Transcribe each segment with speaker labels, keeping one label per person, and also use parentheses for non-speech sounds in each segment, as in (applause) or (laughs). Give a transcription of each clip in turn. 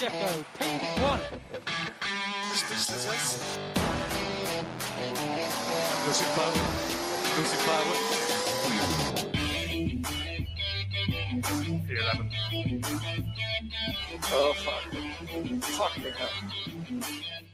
Speaker 1: Pacheco, P1.
Speaker 2: No Zimbabwe. No Zimbabwe.
Speaker 3: Oh, fuck. Fuck me
Speaker 4: up.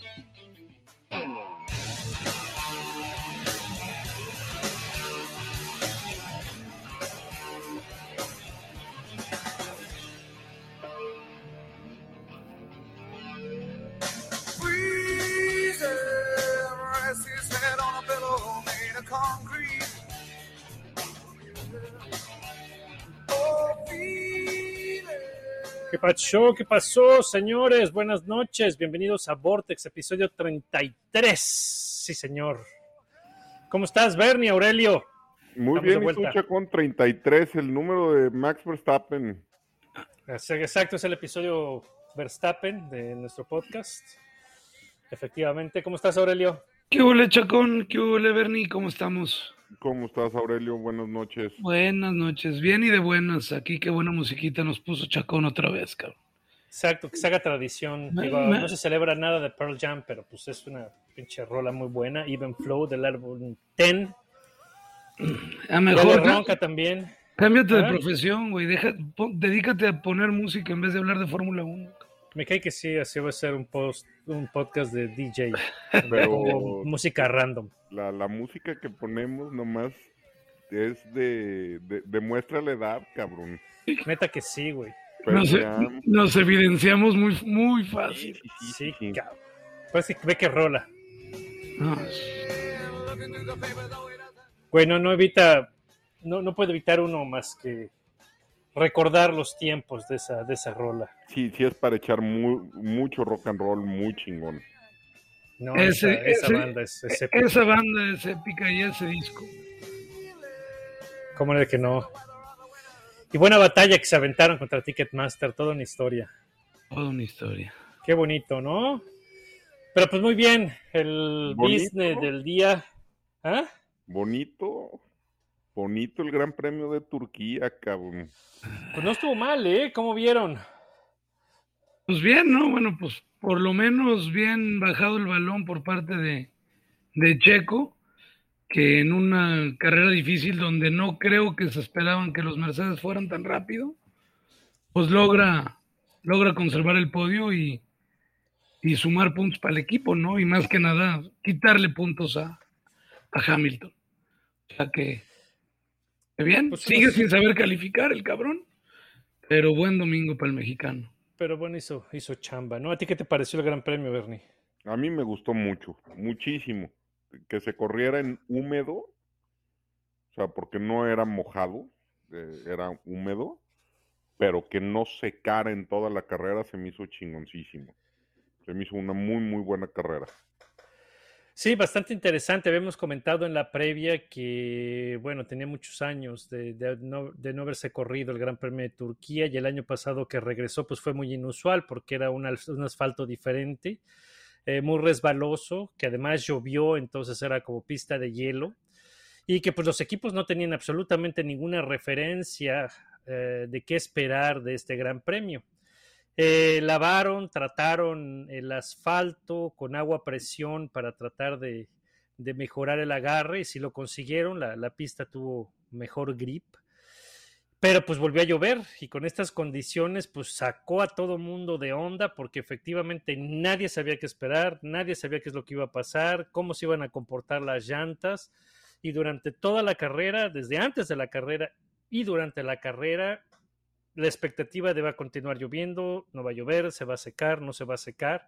Speaker 5: ¿Qué pasó? ¿Qué pasó, señores? Buenas noches. Bienvenidos a Vortex, episodio 33. Sí, señor. ¿Cómo estás, Bernie, Aurelio?
Speaker 6: Muy
Speaker 5: Estamos
Speaker 6: bien. Tucha con 33, el número de Max Verstappen.
Speaker 5: Exacto, es el episodio Verstappen de nuestro podcast. Efectivamente. ¿Cómo estás, Aurelio?
Speaker 7: ¿Qué huele, Chacón? ¿Qué huele, Bernie? ¿Cómo estamos?
Speaker 6: ¿Cómo estás, Aurelio? Buenas noches.
Speaker 7: Buenas noches, bien y de buenas. Aquí qué buena musiquita nos puso Chacón otra vez, cabrón.
Speaker 5: Exacto, que se haga tradición.
Speaker 7: Me-
Speaker 5: Digo,
Speaker 7: me-
Speaker 5: no se celebra nada de Pearl Jam, pero pues es una pinche rola muy buena. Even Flow del álbum Ten.
Speaker 7: A (clears throat)
Speaker 5: Mejor
Speaker 7: mejor ca-
Speaker 5: Ronca también.
Speaker 7: cámbiate de
Speaker 5: ¿Ah?
Speaker 7: profesión, güey. Deja, pon- dedícate a poner música en vez de hablar de Fórmula 1.
Speaker 5: Me cae que sí, así va a ser un post, un podcast de DJ. (laughs)
Speaker 6: Pero
Speaker 5: música random.
Speaker 6: la, la música que ponemos nomás es de, de, demuestra la edad, cabrón.
Speaker 5: Neta que sí, güey.
Speaker 7: Nos,
Speaker 6: ya-
Speaker 7: nos evidenciamos muy, muy fácil.
Speaker 5: Sí, cabrón. Pues que ve que rola.
Speaker 7: No,
Speaker 5: Güey, no, no evita, no, no puede evitar uno más que recordar los tiempos de esa, de esa rola.
Speaker 6: sí, sí es para echar mu- mucho rock and roll, muy chingón.
Speaker 5: No,
Speaker 7: Ese-
Speaker 5: esa, esa
Speaker 7: ese-
Speaker 5: banda es, es épica.
Speaker 7: esa banda es épica y ese disco.
Speaker 5: ¿Cómo de que no? Y buena batalla que se aventaron contra Ticketmaster, toda una historia.
Speaker 7: Toda una historia.
Speaker 5: Qué bonito, ¿no? Pero pues muy bien, el
Speaker 6: Bonito.
Speaker 5: business del día. ¿Ah?
Speaker 6: Bonito, bonito el Gran Premio de Turquía, cabrón.
Speaker 5: Pues no estuvo mal, ¿eh? ¿Cómo vieron?
Speaker 7: Pues bien, ¿no? Bueno, pues por lo menos bien bajado el balón por parte de, de Checo, que en una carrera difícil donde no creo que se esperaban que los Mercedes fueran tan rápido, pues logra, logra conservar el podio y, y sumar puntos para el equipo, ¿no? Y más que nada, quitarle puntos a, a Hamilton. O sea que, que bien,
Speaker 5: Pues,
Speaker 7: sigue
Speaker 5: pues-
Speaker 7: sin saber calificar el cabrón, pero buen domingo para el mexicano.
Speaker 5: Pero bueno, hizo, hizo chamba, ¿no? ¿A ti qué te pareció el Gran Premio, Bernie?
Speaker 6: A mí me gustó mucho, muchísimo. Que se corriera en húmedo, o sea, porque no era mojado, eh, era húmedo, pero que no secara en toda la carrera se me hizo chingoncísimo. Se me hizo una muy, muy buena carrera.
Speaker 5: Sí, bastante interesante. Habíamos comentado en la previa que, bueno, tenía muchos años de, de no, de no haberse corrido el Gran Premio de Turquía y el año pasado que regresó, pues fue muy inusual porque era un, un asfalto diferente, eh, muy resbaloso, que además llovió, entonces era como pista de hielo y que pues los equipos no tenían absolutamente ninguna referencia eh, de qué esperar de este Gran Premio. Eh, lavaron, trataron el asfalto con agua a presión para tratar de, de mejorar el agarre y si lo consiguieron, la, la pista tuvo mejor grip. Pero pues volvió a llover y con estas condiciones pues sacó a todo mundo de onda porque efectivamente nadie sabía qué esperar, nadie sabía qué es lo que iba a pasar, cómo se iban a comportar las llantas y durante toda la carrera, desde antes de la carrera y durante la carrera, la expectativa de va a continuar lloviendo, no va a llover, se va a secar, no se va a secar.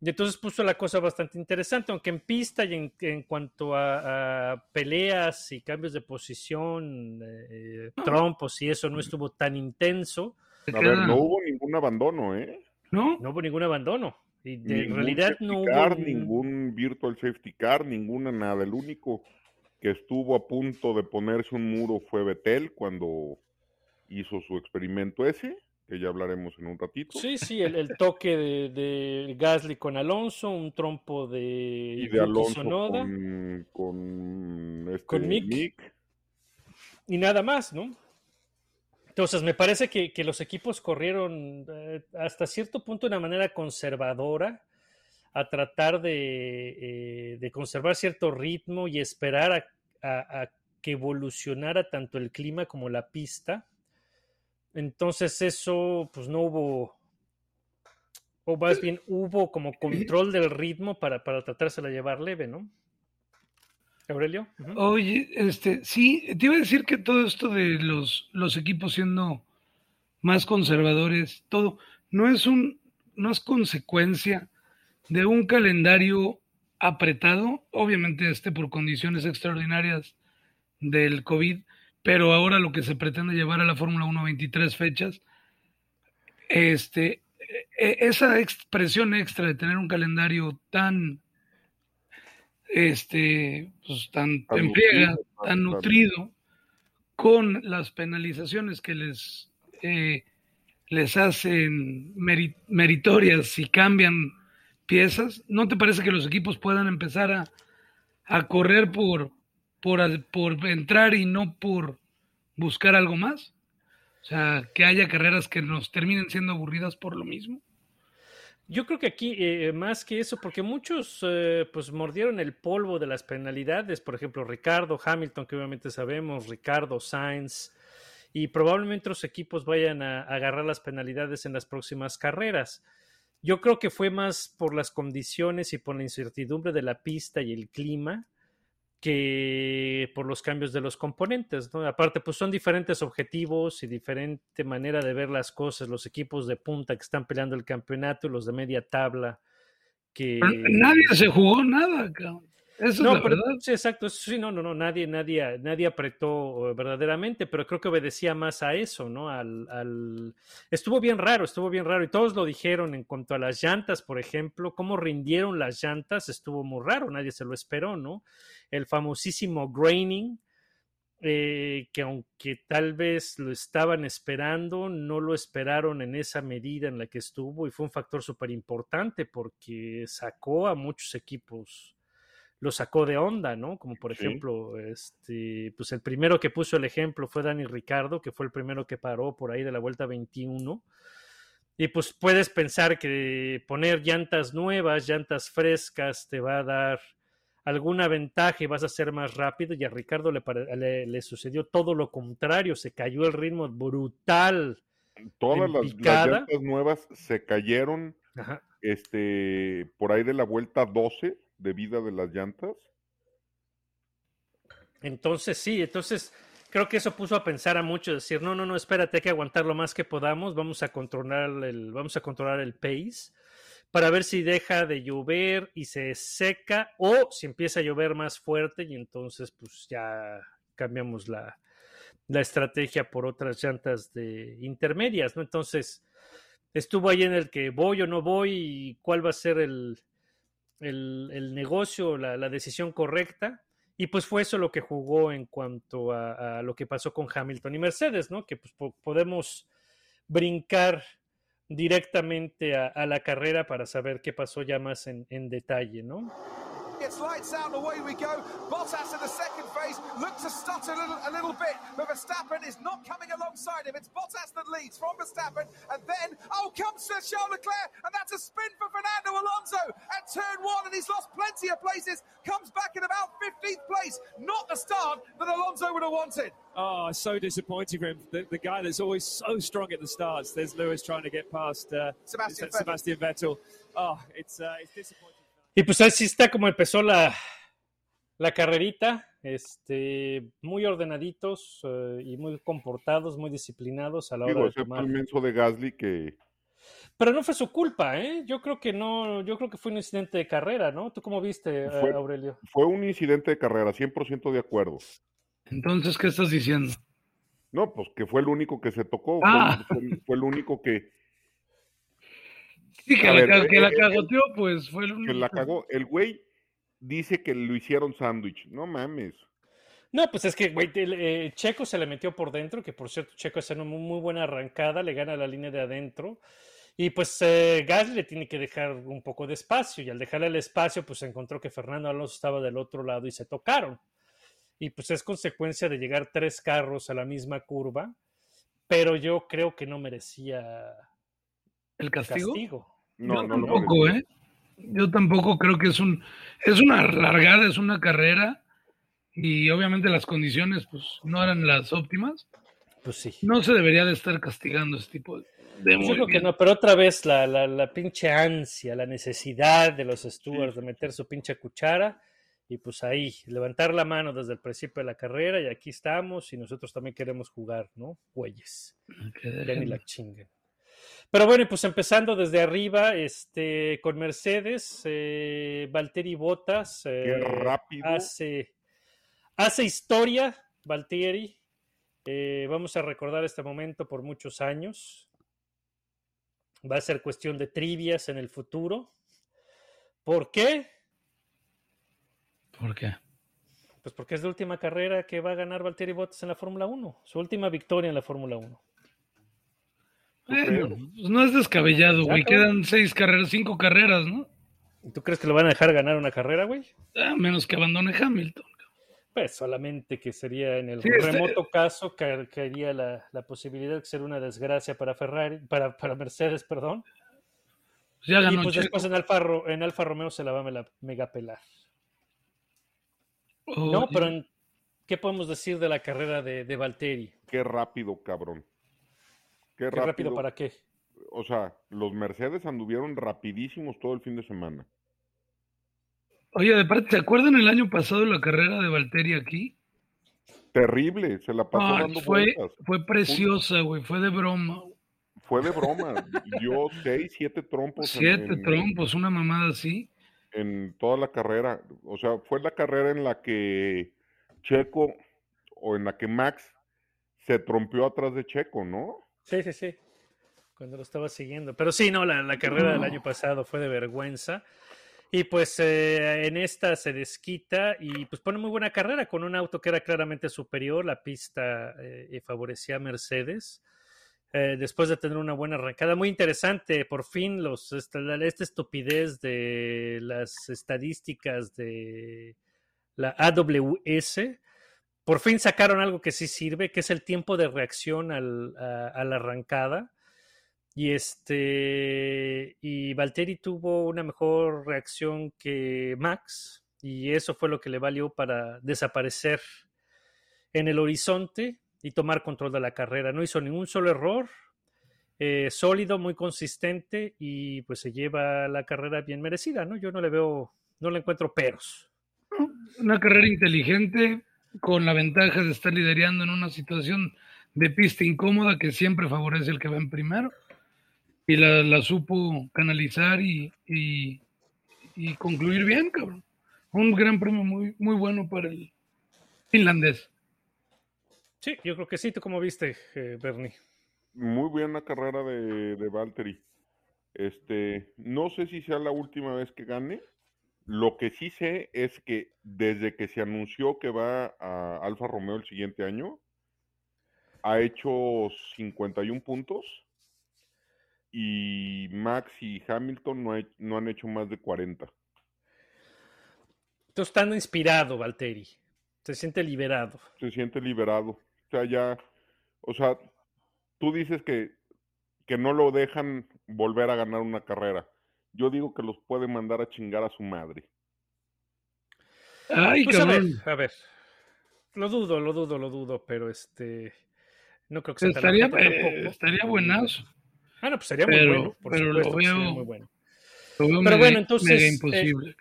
Speaker 5: Y entonces puso la cosa bastante interesante, aunque en pista y en, en cuanto a, a peleas y cambios de posición, eh, trompos y eso no estuvo tan intenso,
Speaker 6: A ver, no hubo ningún abandono, ¿eh?
Speaker 7: ¿no?
Speaker 5: no hubo ningún abandono. Y de
Speaker 6: Ningún
Speaker 5: realidad
Speaker 6: safety
Speaker 5: no hubo...
Speaker 6: car, ningún virtual safety car, ninguna nada. El único que estuvo a punto de ponerse un muro fue Betel cuando hizo su experimento ese, que ya hablaremos en un ratito.
Speaker 5: Sí, sí, el, el toque de, de Gasly con Alonso, un trompo de,
Speaker 6: y
Speaker 5: Yuki
Speaker 6: de Alonso
Speaker 5: Tsunoda,
Speaker 6: con, con, este,
Speaker 5: Con Mick.
Speaker 6: Mick.
Speaker 5: y nada más, ¿no? Entonces, me parece que, que los equipos corrieron eh, hasta cierto punto de una manera conservadora a tratar de, eh, de conservar cierto ritmo y esperar a, a- a que evolucionara tanto el clima como la pista. Entonces, eso, pues no hubo, o más bien hubo como (clears throat) control del ritmo para, para tratársela de llevar leve, ¿no? Aurelio.
Speaker 7: Oye, este, sí, te iba a decir que todo esto de los, los equipos siendo más conservadores, todo, no es un, no es consecuencia de un calendario apretado, obviamente este por condiciones extraordinarias del COVID, pero ahora lo que se pretende llevar a la Fórmula 1 23 fechas, este, e- esa expresión extra de tener un calendario tan este pues tan
Speaker 6: Tan nutrido,
Speaker 7: tan nutrido con las penalizaciones que les eh, les hacen meri- meritorias si cambian piezas, ¿no te parece que los equipos puedan empezar a, a correr por, por, por entrar y no por buscar algo más? O sea, que haya carreras que nos terminen siendo aburridas por lo mismo.
Speaker 5: Yo creo que aquí, eh, más que eso, porque muchos eh, pues mordieron el polvo de las penalidades, por ejemplo, Ricardo, Hamilton, que obviamente sabemos, Ricardo, Sainz, y probablemente otros equipos vayan a agarrar las penalidades en las próximas carreras. Yo creo que fue más por las condiciones y por la incertidumbre de la pista y el clima que por los cambios de los componentes, ¿no? Aparte, pues son diferentes objetivos y diferente manera de ver las cosas, los equipos de punta que están peleando el campeonato y los de media tabla que...
Speaker 7: Nadie se jugó nada, cabrón. Eso
Speaker 5: No,
Speaker 7: es
Speaker 5: pero sí, exacto, sí, no, no, no, nadie, nadie, nadie apretó eh, verdaderamente, pero creo que obedecía más a eso, ¿no? Al, al... Estuvo bien raro, estuvo bien raro, y todos lo dijeron en cuanto a las llantas, por ejemplo, cómo rindieron las llantas, estuvo muy raro, nadie se lo esperó, ¿no? El famosísimo graining, eh, que aunque tal vez lo estaban esperando, no lo esperaron en esa medida en la que estuvo, y fue un factor súper importante porque sacó a muchos equipos lo sacó de onda, ¿no? Como por
Speaker 6: Sí.
Speaker 5: ejemplo, este, pues el primero que puso el ejemplo fue Dani Ricardo, que fue el primero que paró por ahí de la vuelta 21. Y pues puedes pensar que poner llantas nuevas, llantas frescas, te va a dar alguna ventaja y vas a ser más rápido. Y a Ricardo le, le- le sucedió todo lo contrario, se cayó el ritmo brutal.
Speaker 6: Todas las, llantas nuevas se cayeron
Speaker 5: Ajá.
Speaker 6: este, por ahí de la vuelta 12 de vida de las llantas.
Speaker 5: Entonces, sí, entonces creo que eso puso a pensar a muchos, decir, no, no, no, espérate, hay que aguantar lo más que podamos, vamos a controlar el, vamos a controlar el pace para ver si deja de llover y se seca o si empieza a llover más fuerte y entonces pues ya cambiamos la, la estrategia por otras llantas de intermedias, ¿no? Entonces, estuvo ahí en el que voy o no voy y cuál va a ser el, el, el negocio, la, la decisión correcta. Y pues fue eso lo que jugó en cuanto a, lo que pasó con Hamilton y Mercedes, ¿no? Que pues po- podemos brincar directamente a, a la carrera para saber qué pasó ya más en, en detalle, ¿no?
Speaker 4: It's lights out, and away we go. Bottas in the second phase looked to stutter a little, a little bit, but Verstappen is not coming alongside him. It's Bottas that leads from Verstappen, and then, oh, comes to Charles Leclerc, and that's a spin for Fernando Alonso at turn one, and he's lost plenty of places. Comes back in about 15th place. Not the start that Alonso would have wanted.
Speaker 1: Oh, so disappointing for him. The, the guy that's always so strong at the starts. There's Lewis trying to get past uh,
Speaker 4: Sebastian
Speaker 1: Se- Sebastian Vettel. Oh, it's uh, it's disappointing.
Speaker 5: Y pues así está como empezó la, la carrerita, este, muy ordenaditos eh, y muy comportados, muy disciplinados a la hora de tomar.
Speaker 6: el menso de Gasly que
Speaker 5: Pero no fue su culpa, ¿eh? Yo creo que no, yo creo que fue un incidente de carrera, ¿no? ¿Tú cómo viste, eh,
Speaker 6: Fue-
Speaker 5: Aurelio?
Speaker 6: fue un incidente de carrera, 100% de acuerdo.
Speaker 7: Entonces, ¿qué estás diciendo?
Speaker 6: No, pues que fue el único que se tocó, fue-
Speaker 7: Ah.
Speaker 6: fue, fue el único que,
Speaker 7: Sí, que la,
Speaker 6: eh,
Speaker 7: que la
Speaker 6: eh,
Speaker 7: cagoteó, pues fue el
Speaker 6: que
Speaker 7: único.
Speaker 6: la cagó. El güey dice que lo hicieron sándwich. No mames.
Speaker 5: No, pues es que, güey, el, eh, Checo se le metió por dentro, que por cierto, Checo hace una muy, muy buena arrancada, le gana la línea de adentro. Y pues eh, Gasly le tiene que dejar un poco de espacio, y al dejarle el espacio, pues encontró que Fernando Alonso estaba del otro lado y se tocaron. Y pues es consecuencia de llegar tres carros a la misma curva. pero yo creo que no merecía
Speaker 7: ¿El castigo?
Speaker 5: castigo.
Speaker 6: No,
Speaker 7: Yo
Speaker 6: no lo
Speaker 7: tampoco. ¿eh? Yo tampoco creo que es un es una largada, es una carrera y obviamente las condiciones pues no eran las óptimas.
Speaker 5: Pues sí.
Speaker 7: No se debería de estar castigando ese tipo de, de
Speaker 5: Pues yo creo que no, pero otra vez la, la, la pinche ansia, la necesidad de los stewards de meter su pinche cuchara y pues ahí, levantar la mano desde el principio de la carrera y aquí estamos y nosotros también queremos jugar, ¿no? Güeyes, ya ni la chinguen. Pero bueno, y pues empezando desde arriba, este, con Mercedes, eh, Valtteri Bottas
Speaker 6: Qué rápido.
Speaker 5: hace, hace historia, Valtteri. Eh, vamos a recordar este momento por muchos años. Va a ser cuestión de trivias en el futuro. ¿Por qué?
Speaker 7: ¿Por qué?
Speaker 5: Pues porque es la última carrera que va a ganar Valtteri Bottas en la Fórmula 1. Su última victoria en la Fórmula 1.
Speaker 7: Bueno, pues no es descabellado, güey. Quedan seis carreras, cinco carreras, ¿no?
Speaker 5: ¿Y ¿Tú crees que lo van a dejar ganar una carrera, güey?
Speaker 7: A menos que abandone Hamilton.
Speaker 5: Pues solamente que sería en el
Speaker 7: Sí, este-
Speaker 5: remoto caso que caería la, la posibilidad de ser una desgracia para Ferrari, para, para Mercedes, perdón.
Speaker 7: Pues ya
Speaker 5: Y
Speaker 7: ganó
Speaker 5: pues
Speaker 7: Checo.
Speaker 5: después en Alfa, en Alfa Romeo se la va a mega pelar.
Speaker 7: Oh,
Speaker 5: No, pero en- ¿qué podemos decir de la carrera de, de Valtteri?
Speaker 6: Qué rápido, cabrón. Qué,
Speaker 5: ¿Qué
Speaker 6: rápido.
Speaker 5: para qué?
Speaker 6: O sea, los Mercedes anduvieron rapidísimos todo el fin de semana.
Speaker 7: Oye, de parte, ¿se acuerdan el año pasado la carrera de Valtteri aquí?
Speaker 6: Terrible, se la pasó
Speaker 7: Ah,
Speaker 6: dando
Speaker 7: fue,
Speaker 6: vueltas.
Speaker 7: fue preciosa, güey. Fue de broma.
Speaker 6: Fue de broma. Dio seis, siete trompos en-
Speaker 7: Siete
Speaker 6: en,
Speaker 7: trompos, una mamada así.
Speaker 6: en toda la carrera. O sea, fue la carrera en la que Checo o en la que Max se trompeó atrás de Checo, ¿no?
Speaker 5: Sí, sí, sí. Cuando lo estaba siguiendo. Pero sí, no, la, la carrera del año pasado fue de vergüenza. Y pues eh, en esta se desquita y pues pone muy buena carrera con un auto que era claramente superior. La pista eh, favorecía a Mercedes. Eh, después de tener una buena arrancada, muy interesante, por fin los esta, esta estupidez de las estadísticas de la AWS, por fin sacaron algo que sí sirve, que es el tiempo de reacción al- a, la arrancada. Y este y Valtteri tuvo una mejor reacción que Max, y eso fue lo que le valió para desaparecer en el horizonte y tomar control de la carrera. No hizo ningún solo error, eh, sólido, muy consistente, y pues se lleva la carrera bien merecida, ¿no? Yo no le veo, no le encuentro peros.
Speaker 7: Una carrera inteligente, con la ventaja de estar liderando en una situación de pista incómoda que siempre favorece el que va en primero. Y la, la supo canalizar y, y, y concluir bien, cabrón. Un gran premio muy, muy bueno para el finlandés.
Speaker 5: Sí, yo creo que sí. ¿Tú cómo viste, eh, Bernie?
Speaker 6: Muy buena carrera de, de Valtteri. Este, no sé si sea la última vez que gane. Lo que sí sé es que desde que se anunció que va a Alfa Romeo el siguiente año, ha hecho 51 puntos y Max y Hamilton no, he- no han hecho más de 40.
Speaker 5: Tú estás inspirado, Valtteri. Se siente liberado.
Speaker 6: Se siente liberado. O sea, ya, o sea, tú dices que, que no lo dejan volver a ganar una carrera. Yo digo que los puede mandar a chingar a su madre.
Speaker 7: Ay,
Speaker 5: Pues a ver, a ver. Lo dudo, lo dudo, lo dudo, pero este. No creo que sea
Speaker 7: Estaría, eh, estaría buenazo.
Speaker 5: Ah, no, pues sería muy bueno. Por
Speaker 7: pero lo
Speaker 5: sería
Speaker 7: veo-
Speaker 5: muy bueno.
Speaker 7: Lo veo
Speaker 5: Pero
Speaker 7: mega-
Speaker 5: bueno, entonces,
Speaker 7: mega
Speaker 5: eh,
Speaker 7: imposible.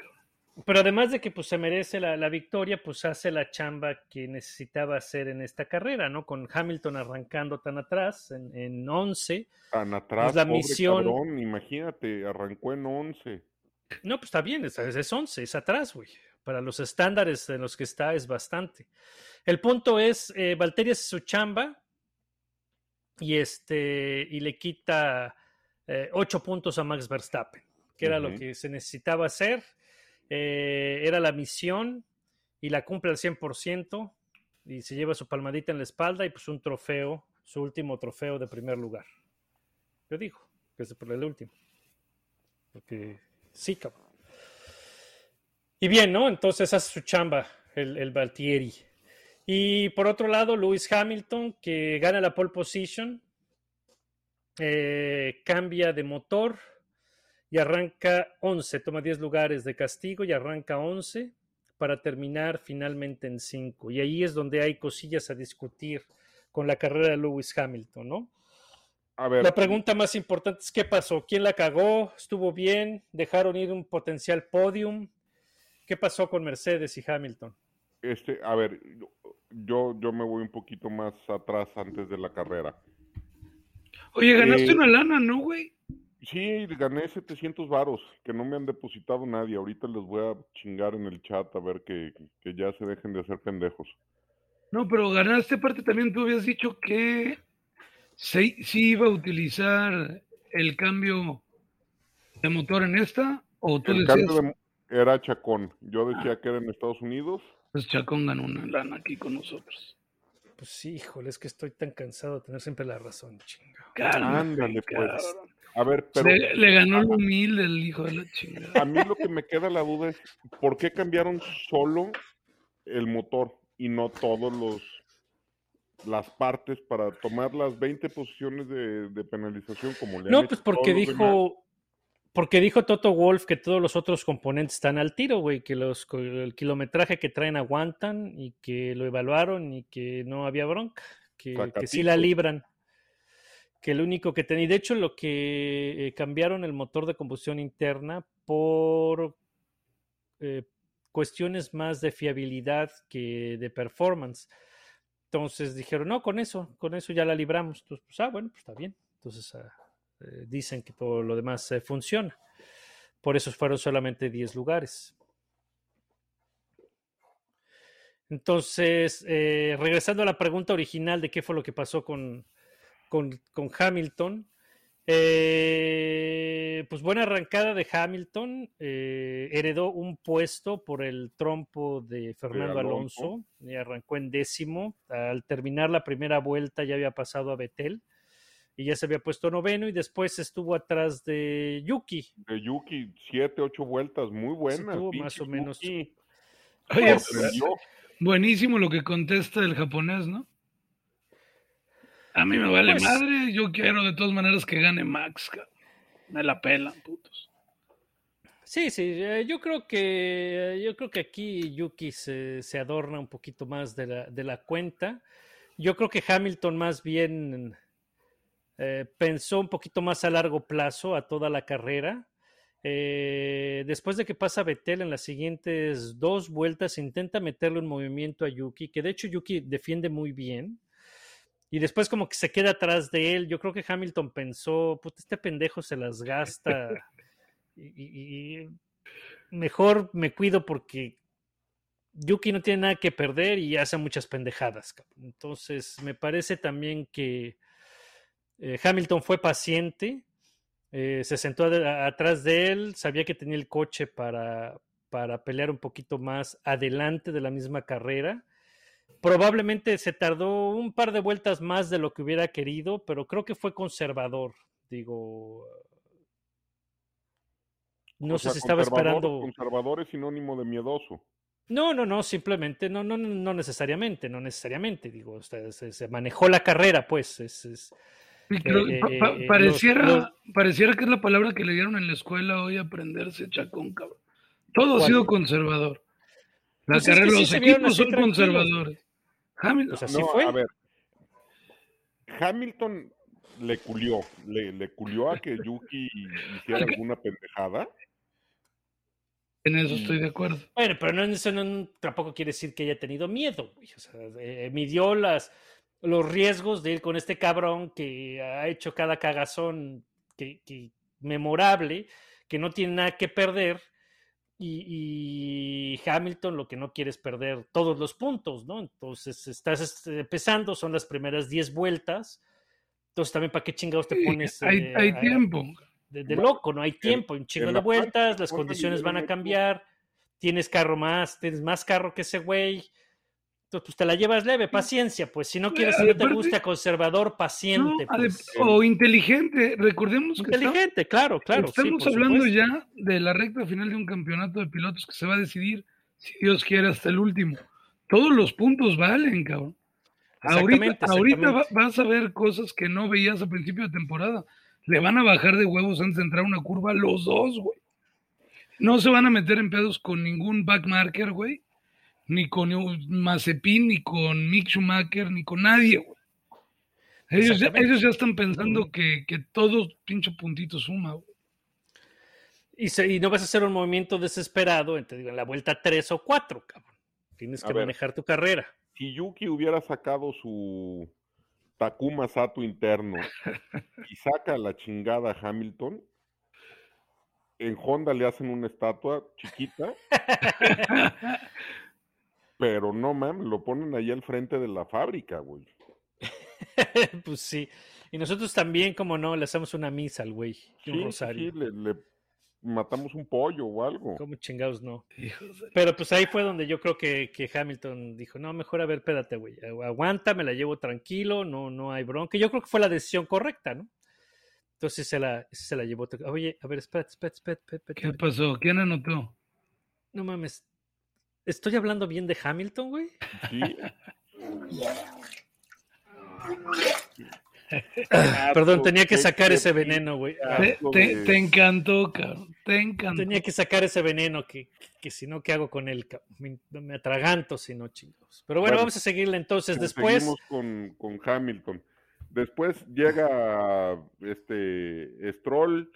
Speaker 5: Pero además de que pues, se merece la, la victoria, pues hace la chamba que necesitaba hacer en esta carrera, ¿no? Con Hamilton arrancando tan atrás, en, en 11.
Speaker 6: Tan atrás,
Speaker 5: la
Speaker 6: pobre
Speaker 5: misión-
Speaker 6: cabrón, imagínate, arrancó en 11.
Speaker 5: No, pues está bien, es, es 11, es atrás, güey. Para los estándares en los que está es bastante. El punto es, eh, Valtteri hace su chamba y, este, y le quita eh, ocho puntos a Max Verstappen, que era lo que se necesitaba hacer. Eh, era la misión y la cumple al 100% y se lleva su palmadita en la espalda y pues un trofeo, su último trofeo de primer lugar. Yo digo que es por el último. Porque sí, cabrón. Y bien, ¿no? Entonces hace su chamba el, el Valtieri. Y por otro lado, Lewis Hamilton, que gana la pole position, eh, cambia de motor y arranca 11, toma 10 lugares de castigo y arranca 11 para terminar finalmente en 5. Y ahí es donde hay cosillas a discutir con la carrera de Lewis Hamilton, ¿no?
Speaker 6: A ver,
Speaker 5: La pregunta más importante es qué pasó, quién la cagó, estuvo bien, dejaron ir un potencial podium, qué pasó con Mercedes y Hamilton.
Speaker 6: este, a ver, yo, yo me voy un poquito más atrás antes de la carrera.
Speaker 7: Oye, ganaste
Speaker 6: Eh,
Speaker 7: una lana, ¿no, güey?
Speaker 6: Sí, gané 700 varos, que no me han depositado nadie. Ahorita les voy a chingar en el chat a ver que, que ya se dejen de hacer pendejos.
Speaker 7: No, pero ganaste aparte también tú habías dicho que sí, sí iba a utilizar el cambio de motor en esta, o tú
Speaker 6: El
Speaker 7: decías,
Speaker 6: cambio de- era Chacón. Yo decía que era en Estados Unidos.
Speaker 7: pues Chacón ganó una lana aquí con nosotros.
Speaker 5: Pues sí, híjole, es que estoy tan cansado de tener siempre la razón, chinga.
Speaker 7: Cálmate,
Speaker 6: Ándale, pues.
Speaker 7: cabrón.
Speaker 6: A ver, pero
Speaker 7: Le, le ganó el humilde el hijo de la chingada.
Speaker 6: a mí lo que me queda la duda es ¿por qué cambiaron solo el motor y no todos los las partes para tomar las 20 posiciones de, de penalización como le han
Speaker 5: No, pues porque dijo, porque dijo Toto Wolf que todos los otros componentes están al tiro, güey, que los, el kilometraje que traen aguantan y que lo evaluaron y que no había bronca, que, que sí la libran. Que el único que tenía, y de hecho lo que eh, cambiaron el motor de combustión interna por eh, cuestiones más de fiabilidad que de performance. Entonces dijeron, no, con eso, con eso ya la libramos. Entonces, pues, ah, bueno, pues está bien. Entonces, ah, eh, dicen que todo lo demás funciona. Por eso fueron solamente 10 lugares. Entonces, regresando a la pregunta original de qué fue lo que pasó con, con, con Hamilton, eh, pues buena arrancada de Hamilton, eh, heredó un puesto por el trompo de Fernando
Speaker 6: Alonso.
Speaker 5: Alonso, y arrancó en décimo, al terminar la primera vuelta ya había pasado a Betel y ya se había puesto noveno y después estuvo atrás de Yuki.
Speaker 6: De Yuki, siete, ocho vueltas, muy buenas.
Speaker 5: tuvo
Speaker 6: pinche
Speaker 5: más o menos-
Speaker 6: Yuki.
Speaker 7: Oye,
Speaker 6: Sorprendió.
Speaker 7: buenísimo lo que contesta el japonés, ¿no? A mí me vale
Speaker 5: Pues-
Speaker 7: madre, yo quiero de todas maneras que gane Max, cabrón. Me la pelan, putos.
Speaker 5: Sí, sí, eh, yo creo que yo creo que aquí Yuki se, se adorna un poquito más de la, de la cuenta. Yo creo que Hamilton más bien eh, pensó un poquito más a largo plazo a toda la carrera. Eh, después de que pasa Betel en las siguientes dos vueltas, intenta meterle un movimiento a Yuki, que de hecho Yuki defiende muy bien. Y después como que se queda atrás de él. Yo creo que Hamilton pensó, puta, este pendejo se las gasta. (laughs) y, mejor me cuido porque Yuki no tiene nada que perder y hace muchas pendejadas. Entonces, me parece también que eh, Hamilton fue paciente, eh, se sentó a- atrás de él, sabía que tenía el coche para, para pelear un poquito más adelante de la misma carrera. Probablemente se tardó un par de vueltas más de lo que hubiera querido, pero creo que fue conservador. Digo, no
Speaker 6: O
Speaker 5: sé
Speaker 6: sea,
Speaker 5: si estaba esperando.
Speaker 6: Conservador es sinónimo de miedoso.
Speaker 5: No, no, no, simplemente, no, no, no, necesariamente, no necesariamente, digo, o sea, se, se manejó la carrera, pues, es, es-
Speaker 7: Sí, creo-
Speaker 5: Eh,
Speaker 7: pa- pa- pareciera,
Speaker 5: los-
Speaker 7: pareciera que es la palabra que le dieron en la escuela hoy aprenderse, chacón, cabrón. Todo ha sido conservador. La
Speaker 5: Pues es
Speaker 7: carrera,
Speaker 5: que sí
Speaker 7: los
Speaker 5: vieron
Speaker 7: equipos son
Speaker 5: tranquilos.
Speaker 7: conservadores. Hamilton,
Speaker 5: o sea, así
Speaker 6: No,
Speaker 5: fue.
Speaker 6: a ver. Hamilton le culió, le, le culió a que Yuki hiciera alguna pendejada.
Speaker 7: en eso estoy de acuerdo.
Speaker 5: Bueno, pero no, eso no- tampoco quiere decir que haya tenido miedo, güey. O sea, eh, midió las, los riesgos de ir con este cabrón que ha hecho cada cagazón que, que memorable, que no tiene nada que perder. Y, y Hamilton lo que no quiere es perder todos los puntos, ¿no? Entonces estás empezando, son las primeras 10 vueltas. Entonces también para qué chingados te
Speaker 7: Sí,
Speaker 5: pones
Speaker 7: hay,
Speaker 5: eh,
Speaker 7: hay
Speaker 5: a-
Speaker 7: tiempo.
Speaker 5: de, loco, no hay tiempo, un chingo de vueltas,
Speaker 6: parte
Speaker 5: las condiciones van a cambiar, tienes carro más, tienes más carro que ese güey. Entonces, pues te la llevas leve, paciencia, pues si no quieres, si no te gusta conservador, paciente, pues.
Speaker 7: o inteligente. Recordemos que estamos,
Speaker 5: Inteligente, claro, claro. sí,
Speaker 7: estamos hablando
Speaker 5: supuesto.
Speaker 7: ya de la recta final de un campeonato de pilotos que se va a decidir, si Dios quiere, hasta el último. todos los puntos valen, cabrón. Ahorita,
Speaker 5: Exactamente,
Speaker 7: ahorita vas a ver cosas que no veías a principio de temporada. Le van a bajar de huevos antes de entrar a una curva los dos, güey. No se van a meter en pedos con ningún backmarker, güey. Ni con Mazepin, ni con Mick Schumacher, ni con nadie, güey. Ellos ya, ellos ya están pensando que, que todo pinche puntito suma, güey.
Speaker 5: Y, se- y no vas a hacer un movimiento desesperado en, te digo, en la vuelta 3 o 4, cabrón. Tienes
Speaker 6: A
Speaker 5: que
Speaker 6: ver.
Speaker 5: manejar tu carrera.
Speaker 6: Si Yuki hubiera sacado su Takuma Sato interno (laughs) y saca la chingada a Hamilton, en Honda le hacen una estatua chiquita, (laughs) pero no mames, lo ponen ahí al frente de la fábrica, güey. (laughs)
Speaker 5: pues sí. Y nosotros también, como no, le hacemos una misa al güey.
Speaker 6: Sí,
Speaker 5: un
Speaker 6: sí,
Speaker 5: rosario.
Speaker 6: sí, le, le matamos un pollo o algo.
Speaker 5: ¿Cómo chingados no? Pero pues ahí fue donde yo creo que, que Hamilton dijo, no, mejor a ver, espérate, güey, agu- aguanta, me la llevo tranquilo, no, no hay bronca. Yo creo que fue la decisión correcta, ¿no? Entonces se la, se la llevó. Oye, a ver, espérate, espérate, espérate, espérate,
Speaker 7: ¿Qué
Speaker 5: espérate.
Speaker 7: pasó? ¿Quién anotó?
Speaker 5: No mames. ¿Estoy hablando bien de Hamilton, güey?
Speaker 6: Sí. (laughs)
Speaker 5: Perdón,
Speaker 6: Asco,
Speaker 5: tenía que sacar ese veneno, güey. Ah,
Speaker 7: Te, encantó, cabrón. Te encantó.
Speaker 5: Tenía que sacar ese veneno que, que si no, ¿qué hago con él? Me, me atraganto si no, chingados. Pero bueno,
Speaker 6: Bueno,
Speaker 5: vamos a seguirle entonces.
Speaker 6: Pues
Speaker 5: Después,
Speaker 6: Seguimos con, con Hamilton. Después llega este Stroll,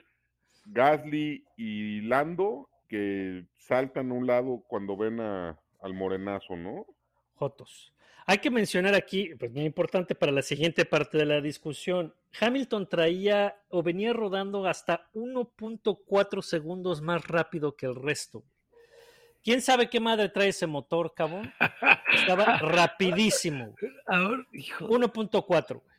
Speaker 6: Gasly y Lando que saltan a un lado cuando ven a- al morenazo, ¿no?
Speaker 5: Jotos. Hay que mencionar aquí, pues muy importante para la siguiente parte de la discusión, Hamilton traía o venía rodando hasta 1.4 segundos más rápido que el resto. ¿Quién sabe qué madre trae ese motor, cabrón? Estaba (laughs) rapidísimo. güey.
Speaker 7: Ahora, hijo.
Speaker 5: 1.4. güey.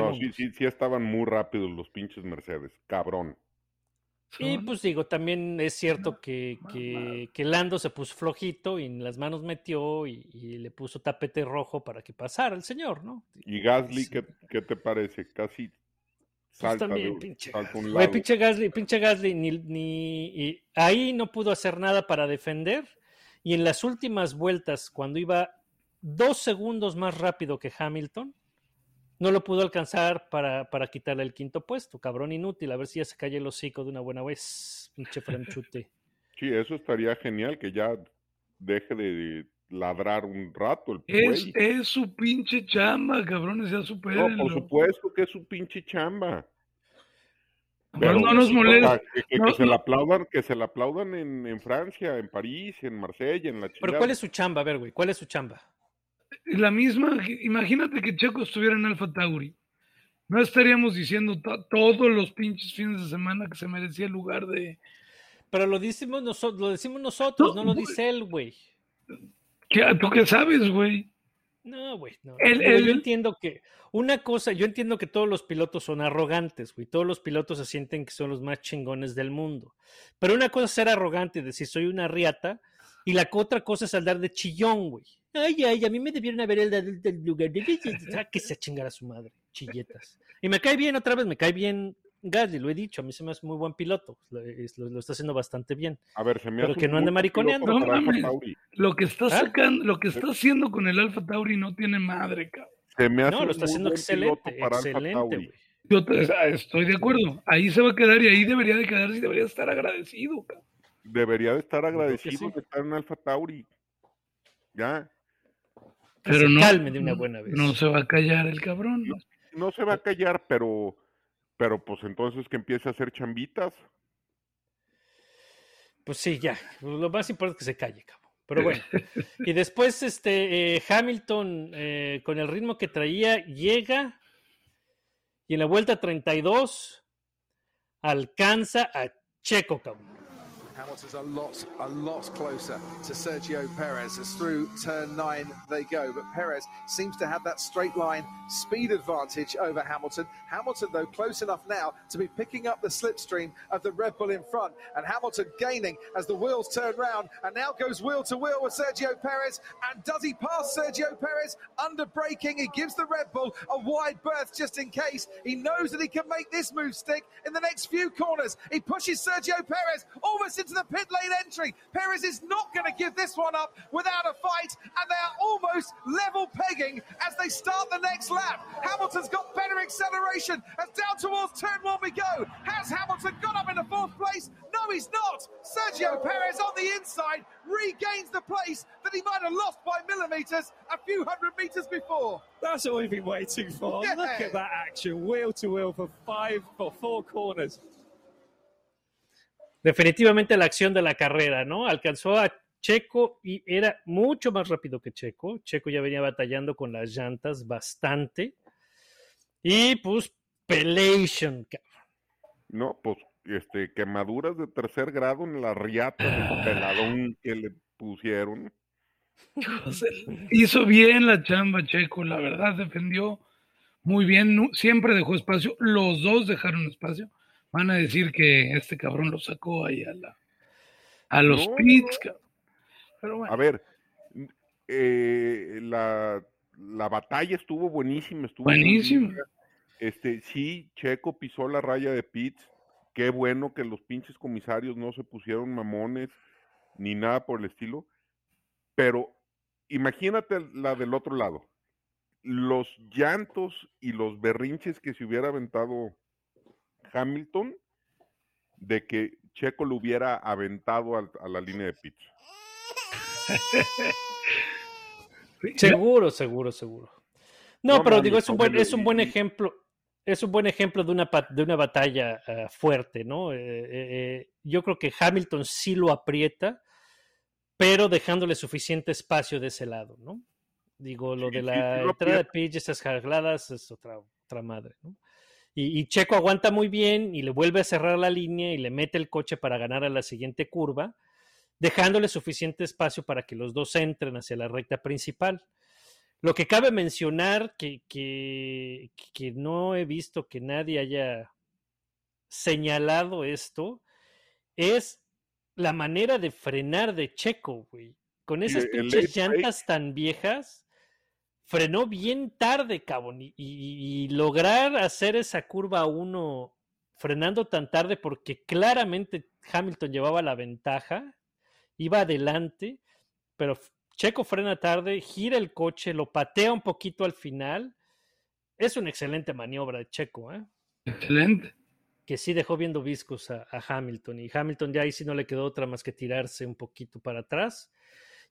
Speaker 6: No, sí, sí, sí estaban muy rápidos los pinches Mercedes, cabrón.
Speaker 5: Y pues digo, también es cierto que, que, que Lando se puso flojito y en las manos metió y, y le puso tapete rojo para que pasara el señor, ¿no?
Speaker 6: Y Gasly,
Speaker 5: Sí.
Speaker 6: ¿qué, qué te parece? Casi
Speaker 5: Pues también,
Speaker 6: de,
Speaker 5: pinche
Speaker 6: salta a un
Speaker 5: Güey,
Speaker 6: lado.
Speaker 5: pinche Gasly, pinche Gasly, ni, ni- y ahí no pudo hacer nada para defender. Y en las últimas vueltas, cuando iba dos segundos más rápido que Hamilton, no lo pudo alcanzar para, para quitarle el quinto puesto. Cabrón inútil, a ver si ya se calla el hocico de una buena vez, pinche franchute.
Speaker 6: Sí, eso estaría genial, que ya deje de ladrar un rato el
Speaker 7: Es, es su pinche chamba, cabrones, ya
Speaker 6: No,
Speaker 7: supérenlo.
Speaker 6: por supuesto que es su pinche chamba.
Speaker 7: No, no nos molesta.
Speaker 6: que, que-
Speaker 7: No,
Speaker 6: que se
Speaker 7: no.
Speaker 6: la aplaudan, que se la aplaudan en, en Francia, en París, en Marsella, en la
Speaker 5: Pero
Speaker 6: chingada.
Speaker 5: ¿cuál es su chamba? A ver, güey, ¿cuál es su chamba?
Speaker 7: La misma, imagínate que Checo estuviera en Alfa Tauri. No estaríamos diciendo to- todos los pinches fines de semana que se merecía el lugar de.
Speaker 5: Pero lo decimos nosotros, lo decimos nosotros,
Speaker 7: No,
Speaker 5: no, lo
Speaker 7: güey.
Speaker 5: dice él, güey.
Speaker 7: ¿Qué- ¿Tú qué sabes, güey?
Speaker 5: No, güey, no.
Speaker 7: El-
Speaker 5: Digo,
Speaker 7: el-
Speaker 5: Yo entiendo que una cosa, yo entiendo que todos los pilotos son arrogantes, güey. Todos los pilotos se sienten que son los más chingones del mundo. Pero una cosa es ser arrogante y decir soy una riata, y la otra cosa es andar de chillón, güey. Ay, ay, a mí me debieron haber dado el del lugar. Ah, que se chingara su madre, chilletas. Y me cae bien otra vez, me cae bien Gasly, lo he dicho, a mí se me hace muy buen piloto, lo, es- lo- lo está haciendo bastante bien.
Speaker 6: A ver, se me
Speaker 5: Pero
Speaker 6: hace
Speaker 5: que no ande mariconeando.
Speaker 7: No mames. Lo que está
Speaker 5: ¿Ah?
Speaker 7: sacando, lo que está haciendo con el Alfa Tauri no tiene madre, cabrón.
Speaker 6: Se me hace
Speaker 5: No, lo está haciendo excelente, excelente, güey.
Speaker 7: Yo te- estoy de acuerdo. Ahí se va a quedar y ahí debería de quedarse y debería estar agradecido, cabrón.
Speaker 6: Debería de estar agradecido
Speaker 5: sí.
Speaker 6: de estar en Alfa Tauri. Ya.
Speaker 5: Que
Speaker 7: Pero
Speaker 5: se
Speaker 7: no,
Speaker 5: calme de una buena vez.
Speaker 7: no se va a callar el cabrón. ¿no?
Speaker 6: No se va a callar, pero, pero pues entonces que empiece a hacer chambitas.
Speaker 5: Pues sí, ya. Lo más importante es que se calle, cabrón. Pero bueno. Y después, este, eh, Hamilton, eh, con el ritmo que traía, llega y en la vuelta 32 alcanza a Checo, cabrón.
Speaker 4: Hamilton's a lot, a lot closer to Sergio Perez as through turn nine they go. But Perez seems to have that straight line speed advantage over Hamilton. Hamilton, though, close enough now to be picking up the slipstream of the Red Bull in front. And Hamilton gaining as the wheels turn round and now goes wheel to wheel with Sergio Perez. And does he pass Sergio Perez? Under braking, he gives the Red Bull a wide berth just in case. He knows that he can make this move stick in the next few corners. He pushes Sergio Perez almost into the pit lane entry. Perez is not going to give this one up without a fight, and they are almost level pegging as they start the next lap. Hamilton's got better acceleration as down towards turn one we go. Has Hamilton got up into fourth place? No, he's not. Sergio Perez on the inside regains the place that he might have lost by millimeters a few hundred meters before.
Speaker 1: That's what we've been waiting for.
Speaker 4: Yeah.
Speaker 1: Look at that action, wheel to wheel for five for four corners.
Speaker 5: Definitivamente la acción de la carrera, ¿no? Alcanzó a Checo y era mucho más rápido que Checo. Checo ya venía batallando con las llantas bastante. Y pues, pelation.
Speaker 6: No, pues este, quemaduras de tercer grado en la riata del peladón que le pusieron.
Speaker 7: Hizo bien la chamba, Checo, la verdad, defendió muy bien, siempre dejó espacio, los dos dejaron espacio. Van a decir que este cabrón lo sacó ahí a, la, a los
Speaker 6: No,
Speaker 7: pits,
Speaker 6: no.
Speaker 7: cabrón. Pero bueno,
Speaker 6: A ver, eh, la, la batalla estuvo buenísima, estuvo. Este, sí, Checo pisó la raya de pits. Qué bueno que los pinches comisarios no se pusieron mamones ni nada por el estilo. Pero imagínate la del otro lado. Los llantos y los berrinches que se hubiera aventado Hamilton de que Checo lo hubiera aventado a, la línea de pits. (laughs)
Speaker 5: Seguro, seguro, seguro. No,
Speaker 6: No
Speaker 5: pero digo, es un buen, es un buen
Speaker 6: y-
Speaker 5: ejemplo. Es un buen ejemplo de una, de una batalla ah, fuerte, ¿no? Eh, eh, eh, yo creo que Hamilton sí lo aprieta, pero dejándole suficiente espacio de ese lado, ¿no? Digo, lo
Speaker 6: Sí,
Speaker 5: de la
Speaker 6: sí lo
Speaker 5: entrada de pitch, esas jagladas, es otra, otra madre, ¿no? Y, y Checo aguanta muy bien y le vuelve a cerrar la línea y le mete el coche para ganar a la siguiente curva, dejándole suficiente espacio para que los dos entren hacia la recta principal. Lo que cabe mencionar que, que, que no he visto que nadie haya señalado esto es la manera de frenar de Checo, güey. Con esas pinches
Speaker 6: break.
Speaker 5: llantas tan viejas, frenó bien tarde, cabrón. Y, y- y lograr hacer esa curva 1 frenando tan tarde porque claramente Hamilton llevaba la ventaja, iba adelante, pero Checo frena tarde, gira el coche, lo patea un poquito al final. Es una excelente maniobra de Checo, ¿eh?
Speaker 7: Excelente.
Speaker 5: que sí dejó viendo viscos a, a Hamilton. Y Hamilton ya ahí sí no le quedó otra más que tirarse un poquito para atrás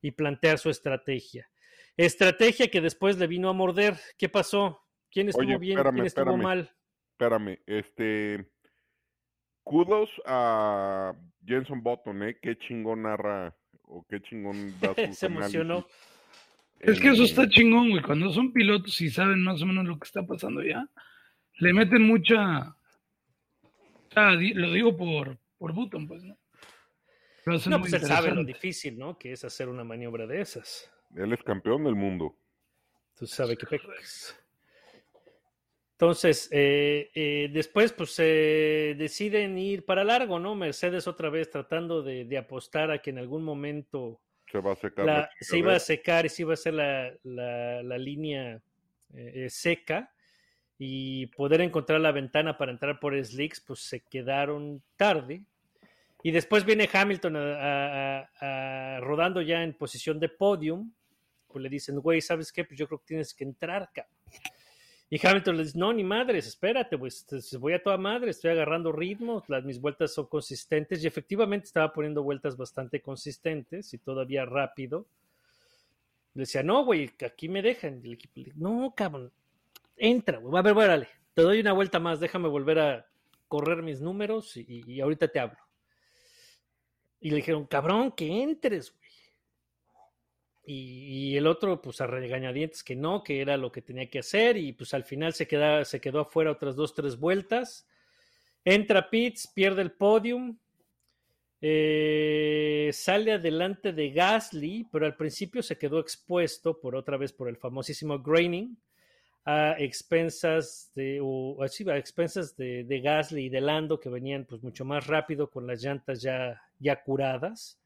Speaker 5: y plantear su estrategia. Estrategia que después le vino a morder. ¿Qué pasó? ¿Quién estuvo
Speaker 6: Oye,
Speaker 5: bien?
Speaker 6: espérame,
Speaker 5: ¿Quién estuvo
Speaker 6: espérame.
Speaker 5: mal?
Speaker 6: Espérame, este. Kudos a Jenson Button, ¿eh? Qué chingón narra o qué chingón (laughs) da sus
Speaker 5: Se emocionó.
Speaker 7: Es que eso
Speaker 6: en-
Speaker 7: está chingón, güey. Cuando son pilotos y saben más o menos lo que está pasando ya, le meten mucha. Lo digo por, por Button, pues, ¿no?
Speaker 5: No, pues él sabe lo difícil, ¿no? Que es hacer una maniobra de esas.
Speaker 6: Él es campeón del mundo.
Speaker 5: Tú sabes que pecas. Entonces, eh, eh, después, pues eh, deciden ir para largo, ¿no? Mercedes otra vez tratando de, de apostar a que en algún momento
Speaker 6: Se va a secar
Speaker 5: la- se iba a secar y se iba a hacer la, la- la línea eh, eh, seca y poder encontrar la ventana para entrar por slicks, pues se quedaron tarde. Y después viene Hamilton a- a- a- a- rodando ya en posición de podium. Pues le dicen, güey, ¿sabes qué? Pues yo creo que tienes que entrar, cabrón. Y Hamilton le dice, no, ni madres, espérate, pues voy a toda madre, estoy agarrando ritmo, las, mis vueltas son consistentes y efectivamente estaba poniendo vueltas bastante consistentes y todavía rápido. Le decía, no, güey, aquí me dejan. Y el equipo le dice, no, cabrón, entra, güey, a ver, órale, te doy una vuelta más, déjame volver a correr mis números y, y ahorita te hablo. Y le dijeron, cabrón, que entres, güey. Y, el otro, pues a regañadientes que no, que era lo que tenía que hacer, y pues al final se, queda, se quedó afuera otras dos, tres vueltas. Entra Pitts, pierde el podium, eh, sale adelante de Gasly, pero al principio se quedó expuesto por otra vez por el famosísimo graining a expensas de, así, a expensas de, de Gasly y de Lando que venían pues mucho más rápido con las llantas ya, ya curadas.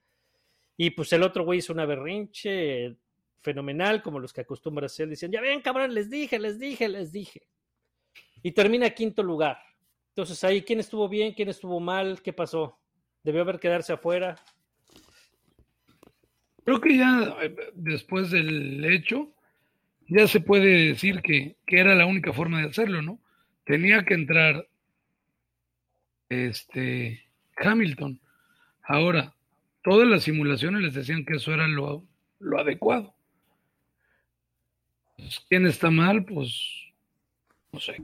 Speaker 5: Y pues el otro güey hizo una berrinche fenomenal, como los que acostumbra hacer. Dicen, ya ven, cabrón, les dije, les dije, les dije. Y termina quinto lugar. Entonces ahí, ¿quién estuvo bien? ¿Quién estuvo mal? ¿Qué pasó? Debió haber quedarse afuera.
Speaker 7: Creo que ya eh, después del hecho, ya se puede decir que, que era la única forma de hacerlo, ¿no? Tenía que entrar este Hamilton. Ahora, todas las simulaciones les decían que eso era lo, lo adecuado. Pues, ¿Quién está mal? Pues no sé.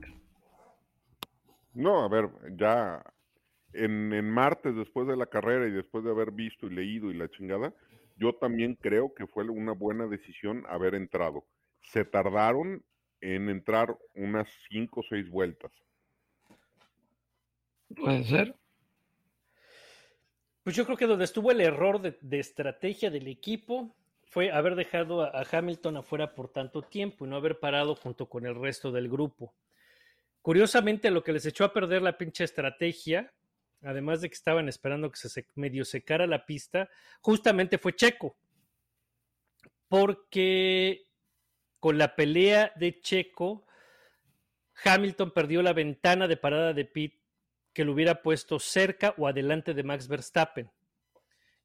Speaker 6: No, a ver, ya en, en martes, después de la carrera y después de haber visto y leído y la chingada, yo también creo que fue una buena decisión haber entrado. Se tardaron en entrar unas cinco o seis vueltas.
Speaker 7: Puede ser.
Speaker 5: Pues yo creo que donde estuvo el error de, estrategia del equipo fue haber dejado a, Hamilton afuera por tanto tiempo y no haber parado junto con el resto del grupo. Curiosamente, lo que les echó a perder la pinche estrategia, además de que estaban esperando que se medio secara la pista, justamente fue Checo. Porque con la pelea de Checo, Hamilton perdió la ventana de parada de pit que lo hubiera puesto cerca o adelante de Max Verstappen,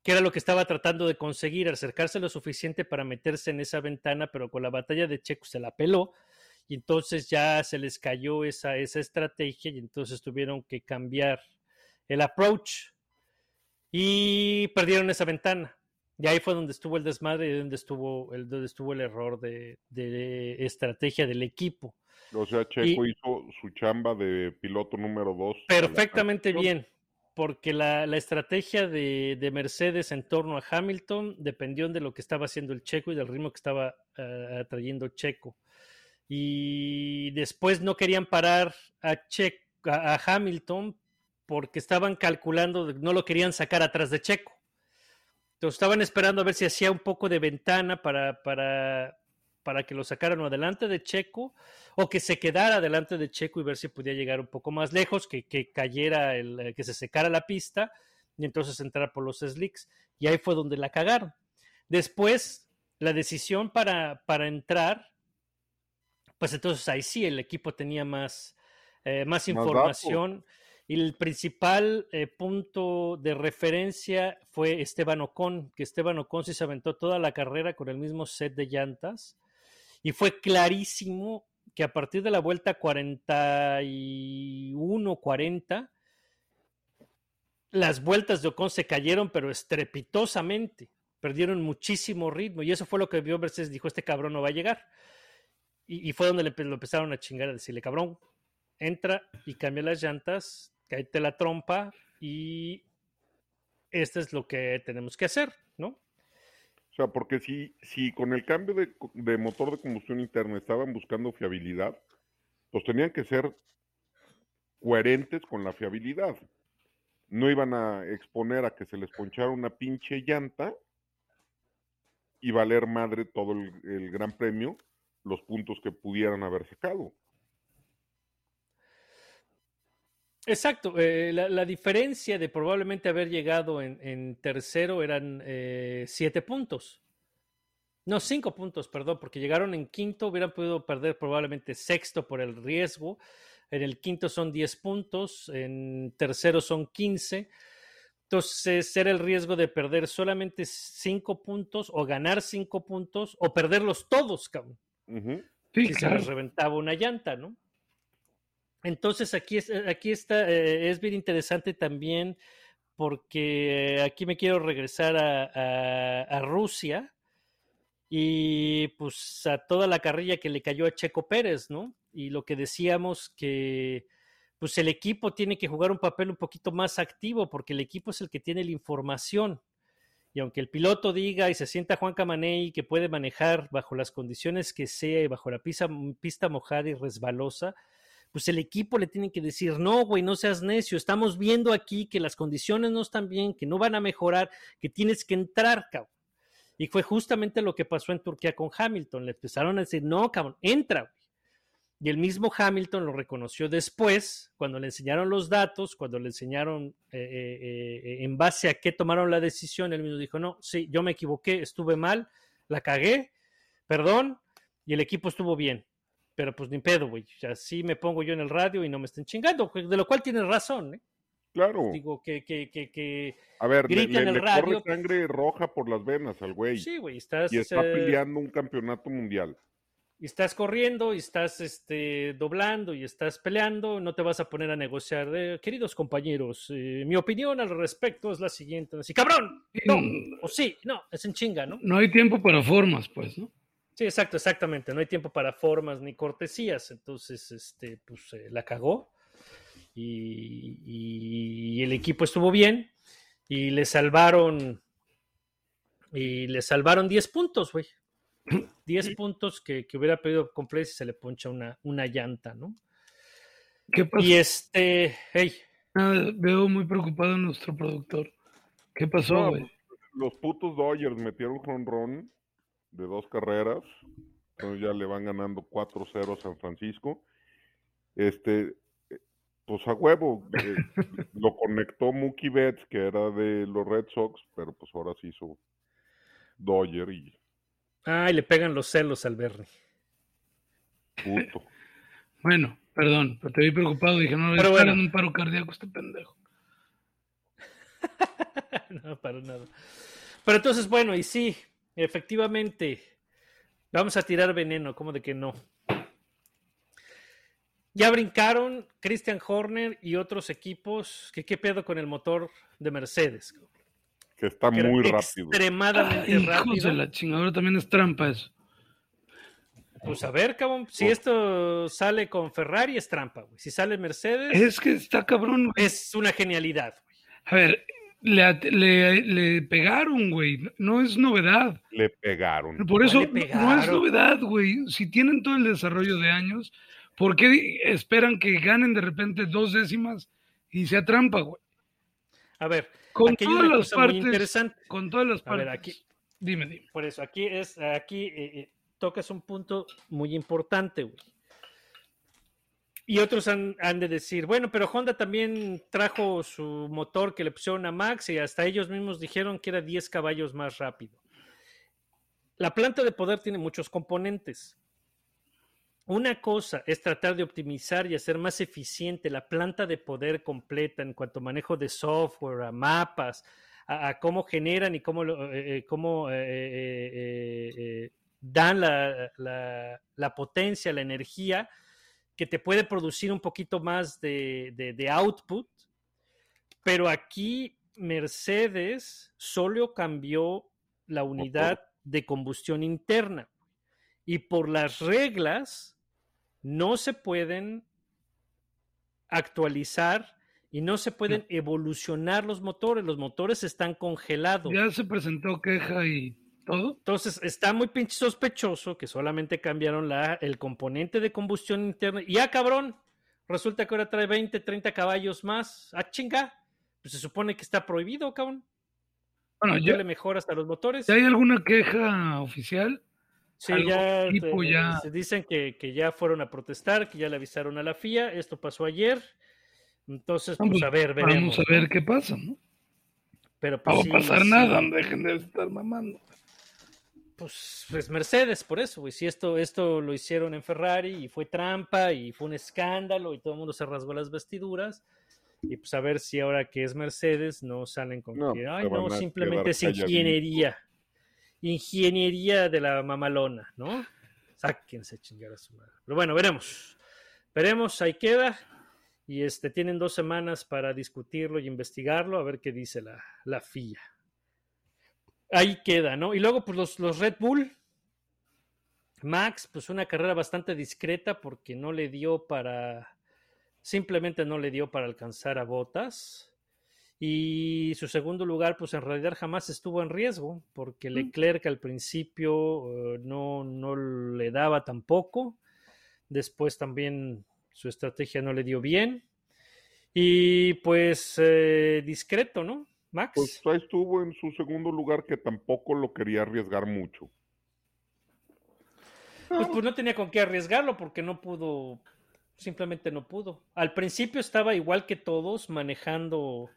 Speaker 5: que era lo que estaba tratando de conseguir, acercarse lo suficiente para meterse en esa ventana, pero con la batalla de Checo se la peló y entonces ya se les cayó esa, esa estrategia y entonces tuvieron que cambiar el approach y perdieron esa ventana. Y ahí fue donde estuvo el desmadre y donde estuvo el, donde estuvo el error de, de estrategia del equipo.
Speaker 6: O sea, Checo y, hizo su chamba de piloto número dos.
Speaker 5: Perfectamente bien, porque la, la estrategia de, de, Mercedes en torno a Hamilton dependió de lo que estaba haciendo el Checo y del ritmo que estaba uh, trayendo Checo. Y después no querían parar a, che a, a Hamilton porque estaban calculando, no lo querían sacar atrás de Checo. Entonces estaban esperando a ver si hacía un poco de ventana para, para, para que lo sacaran adelante de Checo o que se quedara adelante de Checo y ver si podía llegar un poco más lejos, que, que cayera, el, que se secara la pista y entonces entrar por los slicks. Y ahí fue donde la cagaron. Después, la decisión para, para entrar, pues entonces ahí sí el equipo tenía más, eh, más información. Y el principal eh, punto de referencia fue Esteban Ocon, que Esteban Ocon sí se aventó toda la carrera con el mismo set de llantas. Y fue clarísimo que a partir de la vuelta 41-40, las vueltas de Ocon se cayeron, pero estrepitosamente. Perdieron muchísimo ritmo. Y eso fue lo que vio Mercedes. Dijo: Este cabrón no va a llegar. Y, fue donde le, lo empezaron a chingar a decirle: Cabrón, entra y cambia las llantas, cállate la trompa y esto es lo que tenemos que hacer, ¿no?
Speaker 6: O sea, porque si, si con el cambio de, de, motor de combustión interna estaban buscando fiabilidad, pues tenían que ser coherentes con la fiabilidad. No iban a exponer a que se les ponchara una pinche llanta y valer madre todo el, el gran premio los puntos que pudieran haber sacado.
Speaker 5: Exacto, eh, la, la, diferencia de probablemente haber llegado en, en tercero eran eh, siete puntos. No, cinco puntos, perdón, porque llegaron en quinto, hubieran podido perder probablemente sexto por el riesgo. En el quinto son diez puntos, en tercero son quince. Entonces era el riesgo de perder solamente cinco puntos o ganar cinco puntos o perderlos todos, cabrón.
Speaker 6: Uh -huh.
Speaker 5: Sí, claro. se les reventaba una llanta, ¿no? Entonces aquí, es, aquí está, eh, es bien interesante también porque aquí me quiero regresar a, a, Rusia y pues a toda la carrilla que le cayó a Checo Pérez, ¿no? Y lo que decíamos que pues el equipo tiene que jugar un papel un poquito más activo porque el equipo es el que tiene la información. Y aunque el piloto diga y se sienta Juan Camaney que puede manejar bajo las condiciones que sea y bajo la pista mojada y resbalosa, pues el equipo le tiene que decir, no, güey, no seas necio, estamos viendo aquí que las condiciones no están bien, que no van a mejorar, que tienes que entrar, cabrón. Y fue justamente lo que pasó en Turquía con Hamilton. Le empezaron a decir, no, cabrón, entra, güey. Y el mismo Hamilton lo reconoció después, cuando le enseñaron los datos, cuando le enseñaron eh, eh, eh, en base a qué tomaron la decisión, él mismo dijo, no, sí, yo me equivoqué, estuve mal, la cagué, perdón, y el equipo estuvo bien pero pues ni pedo, güey. Así me pongo yo en el radio y no me estén chingando, de lo cual tienes razón, ¿eh?
Speaker 6: Claro.
Speaker 5: Digo, que, que, que, que
Speaker 6: A ver, le,
Speaker 5: grita en
Speaker 6: le-
Speaker 5: el
Speaker 6: le
Speaker 5: radio.
Speaker 6: corre sangre roja por las venas al güey.
Speaker 5: sí, güey, estás,
Speaker 6: y está
Speaker 5: eh,
Speaker 6: peleando un campeonato mundial.
Speaker 5: y estás corriendo y estás este, doblando y estás peleando, no te vas a poner a negociar. de, Queridos compañeros, eh, mi opinión al respecto es la siguiente. Así, cabrón, no,
Speaker 7: Mm.
Speaker 5: o sí, no, es en chinga, ¿no?
Speaker 7: No hay tiempo para formas, pues, ¿no?
Speaker 5: Sí, exacto, exactamente. No hay tiempo para formas ni cortesías. Entonces, este, pues eh, la cagó. Y, y el equipo estuvo bien. Y le salvaron. Y le salvaron 10 puntos, güey. (clears throat) 10 puntos que, que hubiera pedido completo si se le poncha una, una llanta, ¿no?
Speaker 7: ¿Qué pasó?
Speaker 5: Y este, hey,
Speaker 7: Ah, veo muy preocupado a nuestro productor. ¿Qué pasó,
Speaker 6: No,
Speaker 7: güey?
Speaker 6: Los putos Dodgers metieron jonrón de dos carreras. Entonces ya le van ganando 4-0 a San Francisco. Este, pues a huevo, eh, (laughs) lo conectó Mookie Betts, que era de los Red Sox, pero pues ahora se hizo Dodger y
Speaker 5: ay, le pegan los celos al Bernie.
Speaker 6: puto. (laughs)
Speaker 7: Bueno, perdón, pero te vi preocupado. Dije, no,
Speaker 5: Pero
Speaker 7: estar
Speaker 5: bueno.
Speaker 7: en un paro cardíaco este pendejo. (laughs)
Speaker 5: no, para nada. Pero entonces, bueno, y sí, efectivamente, vamos a tirar veneno, como de que no. Ya brincaron Christian Horner y otros equipos. que ¿Qué pedo con el motor de Mercedes?
Speaker 6: Que está
Speaker 5: Que
Speaker 6: muy rápido.
Speaker 5: Extremadamente
Speaker 7: Hijos
Speaker 5: rápido.
Speaker 7: de la chingadora también es trampa eso.
Speaker 5: Pues a ver, cabrón, si esto sale con Ferrari es trampa, güey. Si sale Mercedes
Speaker 7: Es que está cabrón, güey.
Speaker 5: es una genialidad, güey.
Speaker 7: A ver, le, le, le pegaron, güey. No es novedad.
Speaker 6: Le pegaron.
Speaker 7: Por eso no- es novedad, güey. Si tienen todo el desarrollo de años, ¿por qué esperan que ganen de repente dos décimas y sea trampa, güey?
Speaker 5: A ver,
Speaker 7: Con todas las partes,
Speaker 5: interesante.
Speaker 7: con todas las
Speaker 5: A ver,
Speaker 7: partes.
Speaker 5: aquí-
Speaker 7: Dime, dime.
Speaker 5: Por eso, aquí es, aquí eh, eh, tocas un punto muy importante, güey. Y otros han, de decir, bueno, pero Honda también trajo su motor que le pusieron a Max y hasta ellos mismos dijeron que era 10 caballos más rápido. La planta de poder tiene muchos componentes. Una cosa es tratar de optimizar y hacer más eficiente la planta de poder completa en cuanto a manejo de software, a mapas, a, cómo generan y cómo, eh, eh, cómo eh, eh, dan la- la potencia, la energía que te puede producir un poquito más de, de- de output. Pero aquí Mercedes solo cambió la unidad de combustión interna y por las reglas no se pueden actualizar y no se pueden evolucionar los motores. Los motores están congelados.
Speaker 7: Ya se presentó queja y todo.
Speaker 5: Entonces está muy pinche sospechoso que solamente cambiaron la, el componente de combustión interna. Y ah, cabrón, resulta que ahora trae 20, 30 caballos más. Ah, chinga. Pues se supone que está prohibido, cabrón.
Speaker 7: Bueno,
Speaker 5: Ya le mejoras a los motores.
Speaker 7: ¿ya hay alguna queja oficial?
Speaker 5: Sí, ya,
Speaker 7: tipo ya-
Speaker 5: se dicen que, que ya fueron a protestar, que ya le avisaron a la FIA. Esto pasó ayer. Entonces, pues
Speaker 7: Vamos,
Speaker 5: a ver, veremos.
Speaker 7: Vamos a ver
Speaker 5: ¿no?
Speaker 7: qué pasa, ¿no?
Speaker 5: Pero
Speaker 7: No
Speaker 5: pues,
Speaker 7: va
Speaker 5: sí,
Speaker 7: a pasar
Speaker 5: sí,
Speaker 7: nada, dejen de estar mamando.
Speaker 5: Pues, pues Mercedes, por eso, güey. Si esto, esto lo hicieron en Ferrari y fue trampa y fue un escándalo y todo el mundo se rasgó las vestiduras. Y pues a ver si ahora que es Mercedes no salen con
Speaker 6: No,
Speaker 5: que, ay, no, simplemente es ingeniería. Ingeniería de la mamalona, ¿no? Sáquense a chingar a su madre. Pero bueno, veremos. Veremos, ahí queda. Y este, tienen dos semanas para discutirlo y investigarlo, a ver qué dice la, la FIA. Ahí queda, ¿no? Y luego, pues los, los Red Bull. Max, pues una carrera bastante discreta porque no le dio para. Simplemente no le dio para alcanzar a Botas. Y su segundo lugar, pues en realidad jamás estuvo en riesgo, porque Leclerc al principio eh, no, no le daba tampoco. Después también su estrategia no le dio bien. Y pues eh, discreto, ¿no? Max.
Speaker 6: Pues ahí estuvo en su segundo lugar que tampoco lo quería arriesgar mucho.
Speaker 5: Pues, pues no tenía con qué arriesgarlo porque no pudo, simplemente no pudo. Al principio estaba igual que todos manejando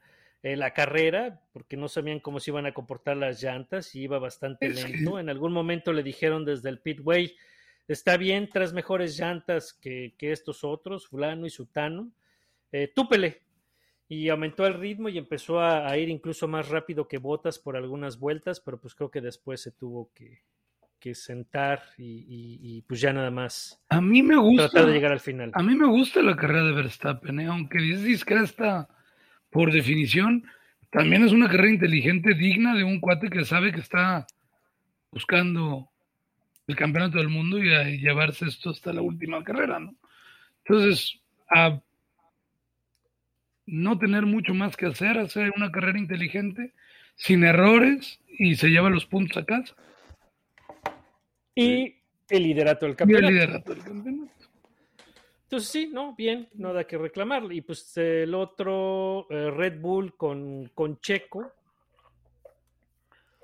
Speaker 5: eh, la carrera porque no sabían cómo se iban a comportar las llantas y iba bastante lento. En algún momento le dijeron desde el pitway, está bien, traes mejores llantas que, que estos otros, fulano y sutano, eh, túpele. Y aumentó el ritmo y empezó a, a ir incluso más rápido que Botas por algunas vueltas, pero pues creo que después se tuvo que, que sentar y, y- y, pues ya nada más
Speaker 7: A mí me gusta.
Speaker 5: tratar de llegar al final.
Speaker 7: A mí me gusta la carrera de Verstappen, ¿eh? aunque es discreta por definición, también es una carrera inteligente, digna de un cuate que sabe que está buscando el campeonato del mundo y a llevarse esto hasta la última carrera, ¿no? Entonces, a no tener mucho más que hacer, hacer una carrera inteligente, sin errores, y se lleva los puntos a casa.
Speaker 5: Y el liderato del
Speaker 7: Y el
Speaker 5: campeonato.
Speaker 7: liderato del campeonato.
Speaker 5: Entonces sí, no, bien, nada que reclamar. Y pues el otro, eh, Red Bull con, con Checo,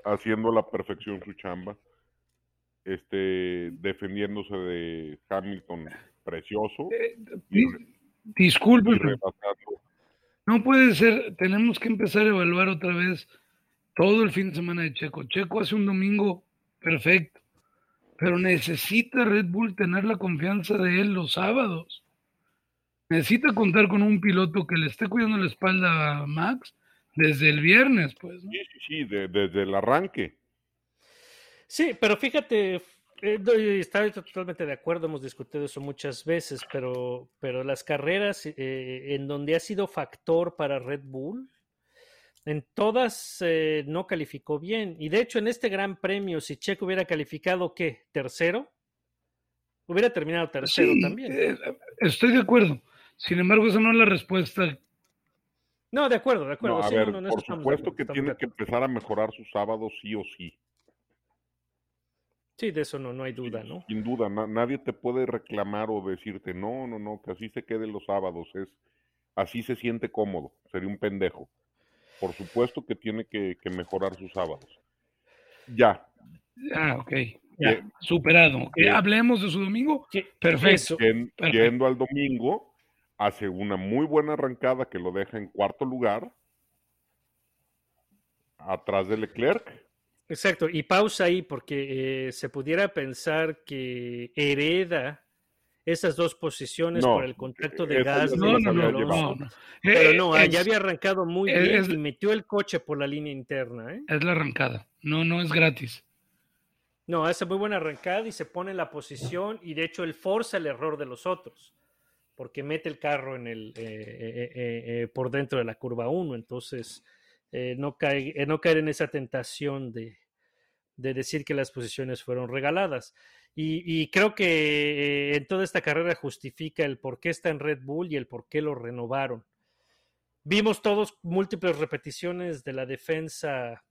Speaker 6: haciendo a la perfección su chamba, este, defendiéndose de Hamilton precioso y,
Speaker 7: Disculpe,
Speaker 6: y rebasando.
Speaker 7: No puede ser, tenemos que empezar a evaluar otra vez todo el fin de semana de Checo. Checo hace un domingo perfecto, pero necesita Red Bull tener la confianza de él los sábados. Necesita contar con un piloto que le esté cuidando la espalda a Max desde el viernes, pues. ¿no?
Speaker 6: Sí, sí, sí, de- desde el arranque.
Speaker 5: Sí, pero fíjate, eh, no, y estoy totalmente de acuerdo, hemos discutido eso muchas veces, pero, pero las carreras eh, en donde ha sido factor para Red Bull, en todas eh, no calificó bien. Y de hecho, en este gran premio, si Checo hubiera calificado, ¿qué? ¿Tercero? Hubiera terminado tercero
Speaker 7: Sí,
Speaker 5: también.
Speaker 7: eh, estoy de acuerdo. Sin embargo, esa no es la respuesta.
Speaker 5: No, de acuerdo, de acuerdo.
Speaker 6: No, a
Speaker 5: sí,
Speaker 6: ver,
Speaker 5: no, no,
Speaker 6: por supuesto que tiene que empezar a mejorar sus sábados sí o sí.
Speaker 5: Sí, de eso no, no hay duda, ¿no?
Speaker 6: Sin duda, na- nadie te puede reclamar o decirte, no, no, no, que así se queden los sábados, es así se siente cómodo, sería un pendejo. Por supuesto que tiene que, que mejorar sus sábados. Ya,
Speaker 7: Ah, ok. Ya, superado.
Speaker 6: Bien.
Speaker 7: Hablemos de su domingo.
Speaker 5: Que-
Speaker 7: Perfecto. perfecto.
Speaker 6: yendo al domingo, hace una muy buena arrancada que lo deja en cuarto lugar, atrás de Leclerc.
Speaker 5: Exacto, y pausa ahí porque eh, se pudiera pensar que hereda esas dos posiciones
Speaker 6: No,
Speaker 5: por el contacto de gas.
Speaker 7: No, no, no, no.
Speaker 5: Pero
Speaker 7: Eh,
Speaker 5: no,
Speaker 7: es,
Speaker 5: ya había arrancado muy
Speaker 7: es-
Speaker 5: bien
Speaker 7: es-
Speaker 5: y metió el coche por la línea interna. ¿eh?
Speaker 7: es la arrancada. No, no es gratis.
Speaker 5: No, hace muy buena arrancada y se pone en la posición y de hecho él forza el error de los otros porque mete el carro en el, eh, eh, eh, eh, por dentro de la curva 1, entonces eh, no, cae, eh, no caer en esa tentación de, de decir que las posiciones fueron regaladas. Y, creo que eh, en toda esta carrera justifica el por qué está en Red Bull y el por qué lo renovaron. Vimos todos múltiples repeticiones de la defensa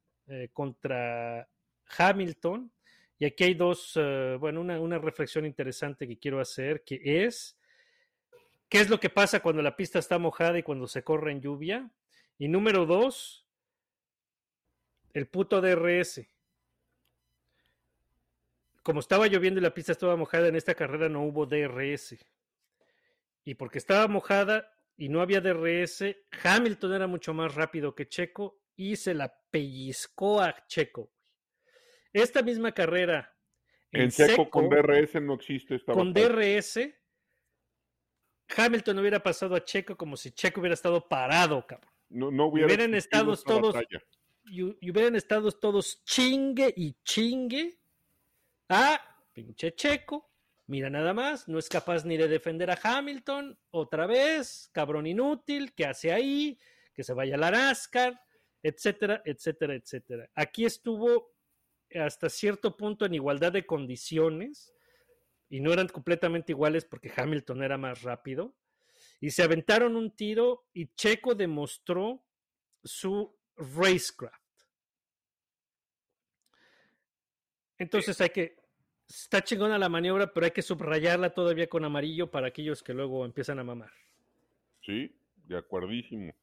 Speaker 5: contra Hamilton. Y aquí hay dos, bueno, una, una reflexión interesante que quiero hacer, que es, ¿qué es lo que pasa cuando la pista está mojada y cuando se corre en lluvia? Y número dos, el puto DRS. Como estaba lloviendo y la pista estaba mojada, en esta carrera no hubo DRS. Y porque estaba mojada y no había DRS, Hamilton era mucho más rápido que Checo y se la pellizcó a Checo. Esta misma carrera
Speaker 6: En seco, con DRS no existe esta
Speaker 5: con
Speaker 6: batalla.
Speaker 5: DRS, Hamilton hubiera pasado a Checo como si Checo hubiera estado parado, cabrón.
Speaker 6: No, no hubiera
Speaker 5: hubieran estado
Speaker 6: esta
Speaker 5: todos-
Speaker 6: batalla.
Speaker 5: Y, hubieran estado todos chingue y chingue a pinche Checo. Mira nada más, no es capaz ni de defender a Hamilton. Otra vez, cabrón inútil, ¿qué hace ahí? Que se vaya a la NASCAR, etcétera, etcétera, etcétera. Aquí estuvo hasta cierto punto en igualdad de condiciones y no eran completamente iguales porque Hamilton era más rápido y se aventaron un tiro y Checo demostró su racecraft. Entonces hay que está chingona la maniobra, pero hay que subrayarla todavía con amarillo para aquellos que luego empiezan a mamar.
Speaker 6: Sí, de acuerdísimo.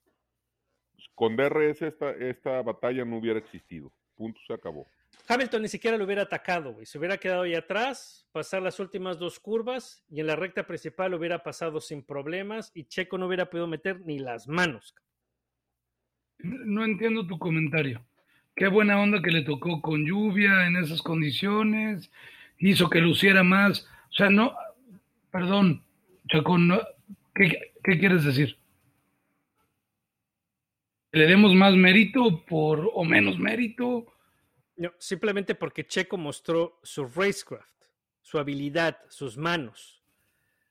Speaker 6: Con DRS esta, esta batalla no hubiera existido. Punto, se acabó.
Speaker 5: Hamilton ni siquiera lo hubiera atacado, güey. Se hubiera quedado ahí atrás, pasar las últimas dos curvas y en la recta principal hubiera pasado sin problemas y Checo no hubiera podido meter ni las manos.
Speaker 7: No entiendo tu comentario. Qué buena onda que le tocó con lluvia en esas condiciones, hizo que luciera más. O sea, no, perdón, no, ¿qué, qué quieres decir? le demos más mérito por o menos mérito.
Speaker 5: No, simplemente porque Checo mostró su racecraft, su habilidad, sus manos,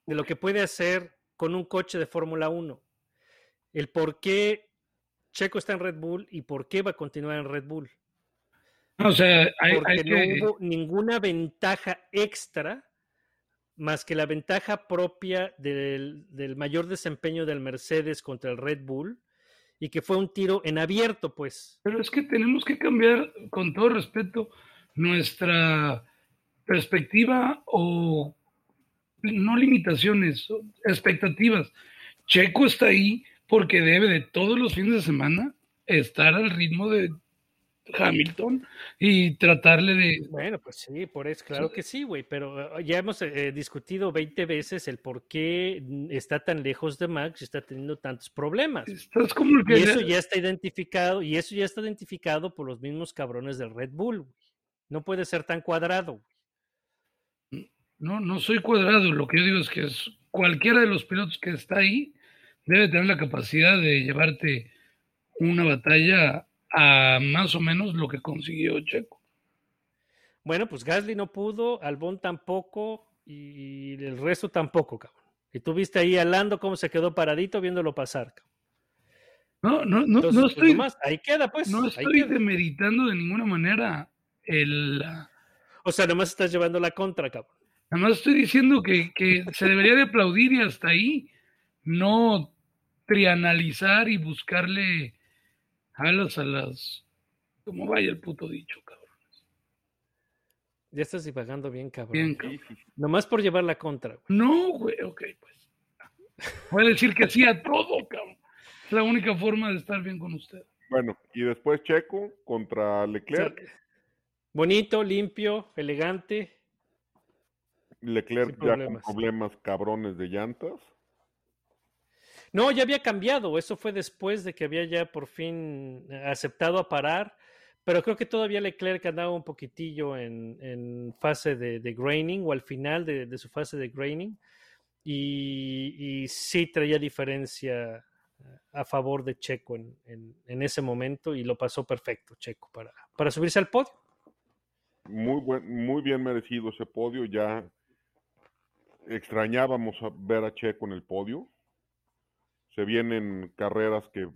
Speaker 5: de lo que puede hacer con un coche de Fórmula 1. El por qué Checo está en Red Bull y por qué va a continuar en Red Bull.
Speaker 7: O sea, hay,
Speaker 5: Porque
Speaker 7: hay
Speaker 5: no hubo ninguna ventaja extra más que la ventaja propia del, del mayor desempeño del Mercedes contra el Red Bull y que fue un tiro en abierto, pues.
Speaker 7: Pero es que tenemos que cambiar, con todo respeto, nuestra perspectiva o no limitaciones, expectativas. Checo está ahí porque debe de todos los fines de semana estar al ritmo de Hamilton y tratarle de...
Speaker 5: Bueno, pues sí, por eso, claro que sí, güey, pero eh, ya hemos eh, discutido 20 veces el por qué está tan lejos de Max y está teniendo tantos problemas.
Speaker 7: Estás como el que...
Speaker 5: Y eso ya está identificado, y eso ya está identificado por los mismos cabrones del Red Bull, güey. No puede ser tan cuadrado. güey.
Speaker 7: No, no soy cuadrado, lo que yo digo es que es, cualquiera de los pilotos que está ahí debe tener la capacidad de llevarte una batalla a más o menos lo que consiguió Checo.
Speaker 5: Bueno, pues Gasly no pudo, Albón tampoco, y el resto tampoco, cabrón. Y tú viste ahí a Lando cómo se quedó paradito viéndolo pasar, cabrón.
Speaker 7: No, no, no,
Speaker 5: Entonces,
Speaker 7: no
Speaker 5: pues,
Speaker 7: estoy,
Speaker 5: nomás, ahí queda, pues.
Speaker 7: no estoy
Speaker 5: queda.
Speaker 7: demeritando de ninguna manera el...
Speaker 5: O sea, nomás estás llevando la contra, cabrón.
Speaker 7: Nada más estoy diciendo que, que se debería de aplaudir y hasta ahí no trianalizar y buscarle alas a las... Como vaya el puto dicho, cabrón.
Speaker 5: Ya estás divagando bien, cabrón.
Speaker 7: Bien, cabrón.
Speaker 5: Nomás por llevar la contra. güey.
Speaker 7: No, güey, ok, pues. Voy a decir que sí a todo, cabrón. Es la única forma de estar bien con usted.
Speaker 6: Bueno, y después Checo contra Leclerc.
Speaker 5: O sea, bonito, limpio, elegante.
Speaker 6: Leclerc ya
Speaker 5: problemas.
Speaker 6: con problemas cabrones de llantas.
Speaker 5: No, ya había cambiado. Eso fue después de que había ya por fin eh, aceptado a parar. Pero creo que todavía Leclerc andaba un poquitillo en, fase de, graining o al final de, su fase de graining. Y, sí traía diferencia eh, a favor de Checo en ese momento y lo pasó perfecto Checo para, para subirse al podio.
Speaker 6: Muy, buen, muy bien merecido ese podio. Ya extrañábamos a ver a Checo en el podio. Se vienen carreras que,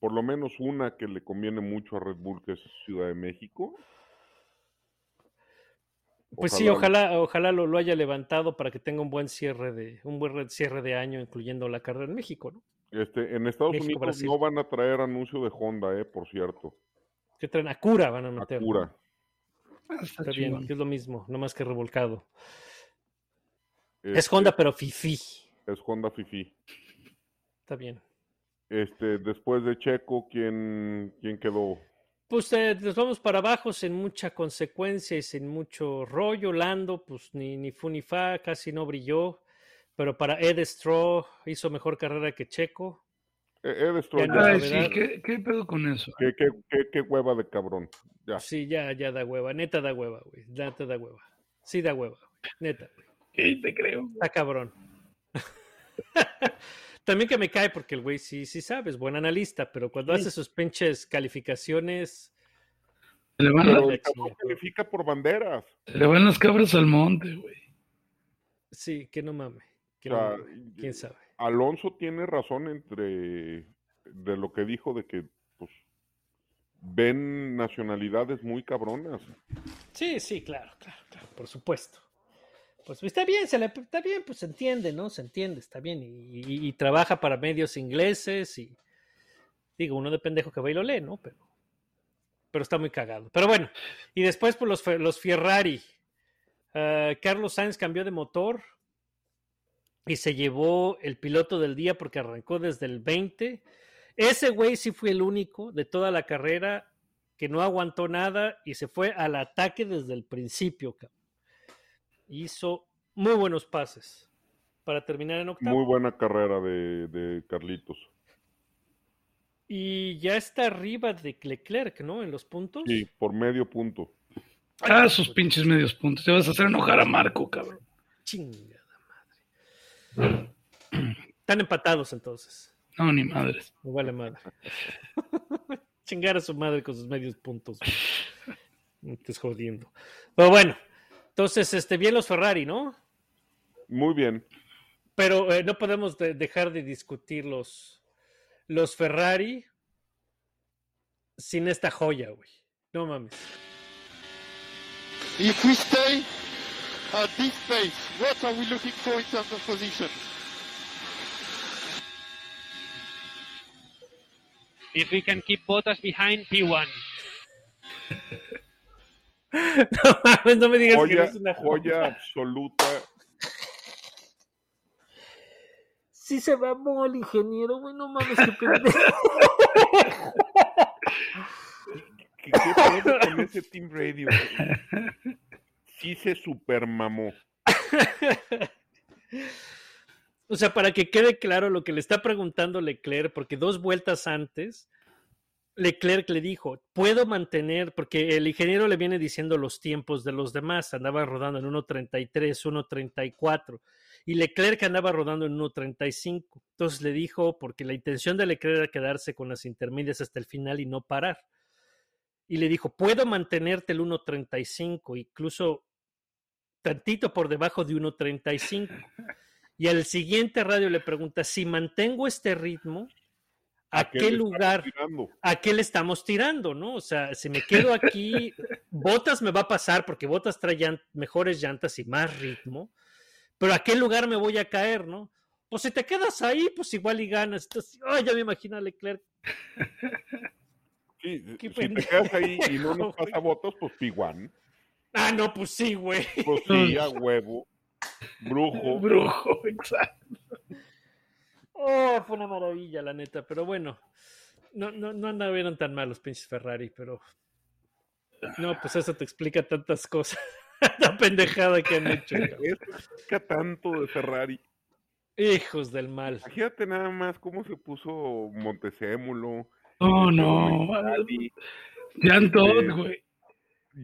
Speaker 6: por lo menos una que le conviene mucho a Red Bull, que es Ciudad de México.
Speaker 5: Pues sí, ojalá, ojalá lo, lo haya levantado para que tenga un buen cierre de, un buen re- cierre de año, incluyendo la carrera en México, ¿no?
Speaker 6: Este, en Estados
Speaker 5: México,
Speaker 6: Unidos
Speaker 5: Brasil.
Speaker 6: no van a traer anuncio de Honda, eh, por cierto.
Speaker 5: Que traen Acura van a meter.
Speaker 6: Acura.
Speaker 7: Ah, está
Speaker 5: Está bien, es lo mismo, no más que revolcado.
Speaker 6: Este,
Speaker 5: Es Honda, pero Fifi.
Speaker 6: Es Honda Fifi.
Speaker 5: Está bien.
Speaker 6: Este, después de Checo, ¿quién, quién quedó?
Speaker 5: Pues eh, nos vamos para abajo sin mucha consecuencia y sin mucho rollo. Lando, pues ni, ni fu ni fa, casi no brilló. Pero para Ed Straw hizo mejor carrera que Checo.
Speaker 6: Eh, Ed
Speaker 7: sí, ¿qué, ¿qué pedo con eso?
Speaker 6: ¿Qué, qué, qué, qué hueva de cabrón. Ya.
Speaker 5: Sí, ya, ya da hueva. Neta da hueva, güey. Neta da hueva. Sí da hueva, güey. Neta, güey.
Speaker 7: Sí, te creo.
Speaker 5: Está cabrón. (laughs) También que me cae porque el güey sí, sí sabe, es buen analista, pero cuando hace sus pinches calificaciones,
Speaker 7: Se le, van,
Speaker 5: chinga.
Speaker 6: califica por banderas.
Speaker 7: le van las cabras al monte, güey.
Speaker 5: sí, que no mame. que
Speaker 6: O
Speaker 5: no mame, ¿Quién sabe?
Speaker 6: Alonso tiene razón entre de lo que dijo de que pues ven nacionalidades muy cabronas.
Speaker 5: Sí, sí, claro, claro, claro, por supuesto. Pues está bien, se le, está bien, pues se entiende, ¿no? Se entiende, está bien. Y, trabaja para medios ingleses y digo, uno de pendejo que va y lo lee, ¿no? Pero, pero está muy cagado. Pero bueno, y después pues los, los Ferrari. Ah, Carlos Sainz cambió de motor y se llevó el piloto del día porque arrancó desde el 20. Ese güey sí fue el único de toda la carrera que no aguantó nada y se fue al ataque desde el principio. cabrón. Hizo muy buenos pases para terminar en octavo.
Speaker 6: Muy buena carrera de, de Carlitos.
Speaker 5: Y ya está arriba de Leclerc, ¿no? En los puntos.
Speaker 6: Sí, por medio punto.
Speaker 7: Ah, sus pinches medios puntos. Te vas a hacer enojar a Marco, cabrón.
Speaker 5: Chingada madre. Están empatados entonces.
Speaker 7: No, ni madres.
Speaker 5: Me vale madre. (laughs) Chingar a su madre con sus medios puntos. No estés jodiendo. Pero bueno, entonces, este, bien los Ferrari, ¿no?
Speaker 6: Muy bien.
Speaker 5: Pero eh, no podemos de- dejar de discutir los, los Ferrari sin esta joya, güey. No mames.
Speaker 8: If we stay at this pace, what are we looking for in terms of position?
Speaker 9: If we can keep Bottas behind P1. (laughs)
Speaker 5: No mames, no me digas que es una
Speaker 6: joya absoluta.
Speaker 5: Sí se mamó el ingeniero, güey, no mames, qué (laughs) pendejo.
Speaker 6: ¿Qué, qué pedo con ese Team Radio? güey? Sí se supermamó.
Speaker 5: O sea, para que quede claro lo que le está preguntando Leclerc, porque dos vueltas antes, Leclerc le dijo, puedo mantener, porque el ingeniero le viene diciendo los tiempos de los demás, andaba rodando en 1.33, 1.34, y Leclerc andaba rodando en 1.35. Entonces le dijo, porque la intención de Leclerc era quedarse con las intermedias hasta el final y no parar. Y le dijo, puedo mantenerte el 1.35, incluso tantito por debajo de 1.35. (laughs) Y al siguiente radio le pregunta, si mantengo este ritmo, ¿a, qué, lugar, a qué le estamos tirando? ¿no? O sea, si me quedo aquí, (laughs) Botas me va a pasar porque Botas trae mejores llantas y más ritmo, pero ¿a qué lugar me voy a caer? ¿no? Pues si te quedas ahí, pues igual y ganas. Entonces, ay, ya me imagino a Leclerc.
Speaker 6: Sí,
Speaker 5: Qué
Speaker 6: si te quedas ahí y no nos (laughs) pasa votos, pues Piguan.
Speaker 5: Ah, no, pues sí, güey.
Speaker 6: Pues sí, (laughs) a huevo. Brujo.
Speaker 7: Brujo, exacto.
Speaker 5: Oh, fue una maravilla, la neta, pero bueno, no, no, no anduvieron tan mal los pinches Ferrari, pero no, pues eso te explica tantas cosas, (laughs) la pendejada que han hecho. (laughs)
Speaker 6: Eso explica tanto de Ferrari.
Speaker 5: Hijos del mal.
Speaker 6: Imagínate nada más cómo se puso Montecémulo,
Speaker 7: No, no. Jean Todt,
Speaker 6: Eh,
Speaker 7: güey.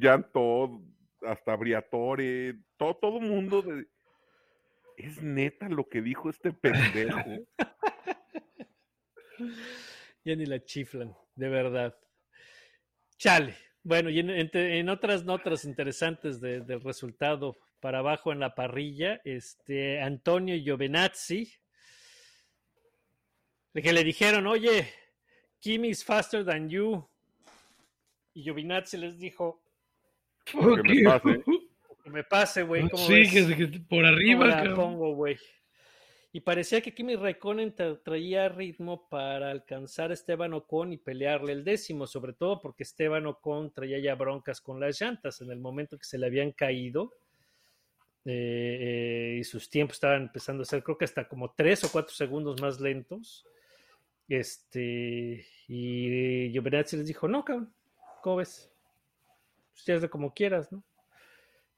Speaker 6: Jan Todd, hasta Briatore, todo, todo mundo de... Es neta lo que dijo este pendejo. (laughs)
Speaker 5: Ya ni la chiflan, de verdad. Chale. Bueno, y en, otras notas interesantes de- del resultado para abajo en la parrilla, este Antonio Giovinazzi, que le dijeron, oye, Kimi is faster than you. Y Giovinazzi les dijo,
Speaker 6: Que me pase.
Speaker 5: Que me pase, güey. ¿cómo
Speaker 7: Sí, que, que por
Speaker 5: ¿Cómo
Speaker 7: arriba,
Speaker 5: la
Speaker 7: cabrón.
Speaker 5: pongo, güey? Y parecía que Kimi Raikkonen tra- traía ritmo para alcanzar a Esteban Ocon y pelearle el décimo, sobre todo porque Esteban Ocon traía ya broncas con las llantas en el momento que se le habían caído eh, eh, y sus tiempos estaban empezando a ser, creo que hasta como tres o cuatro segundos más lentos. Este, y Giovinazzi les dijo: No, cabrón, ¿cómo ves? Pues hazle como quieras, ¿no?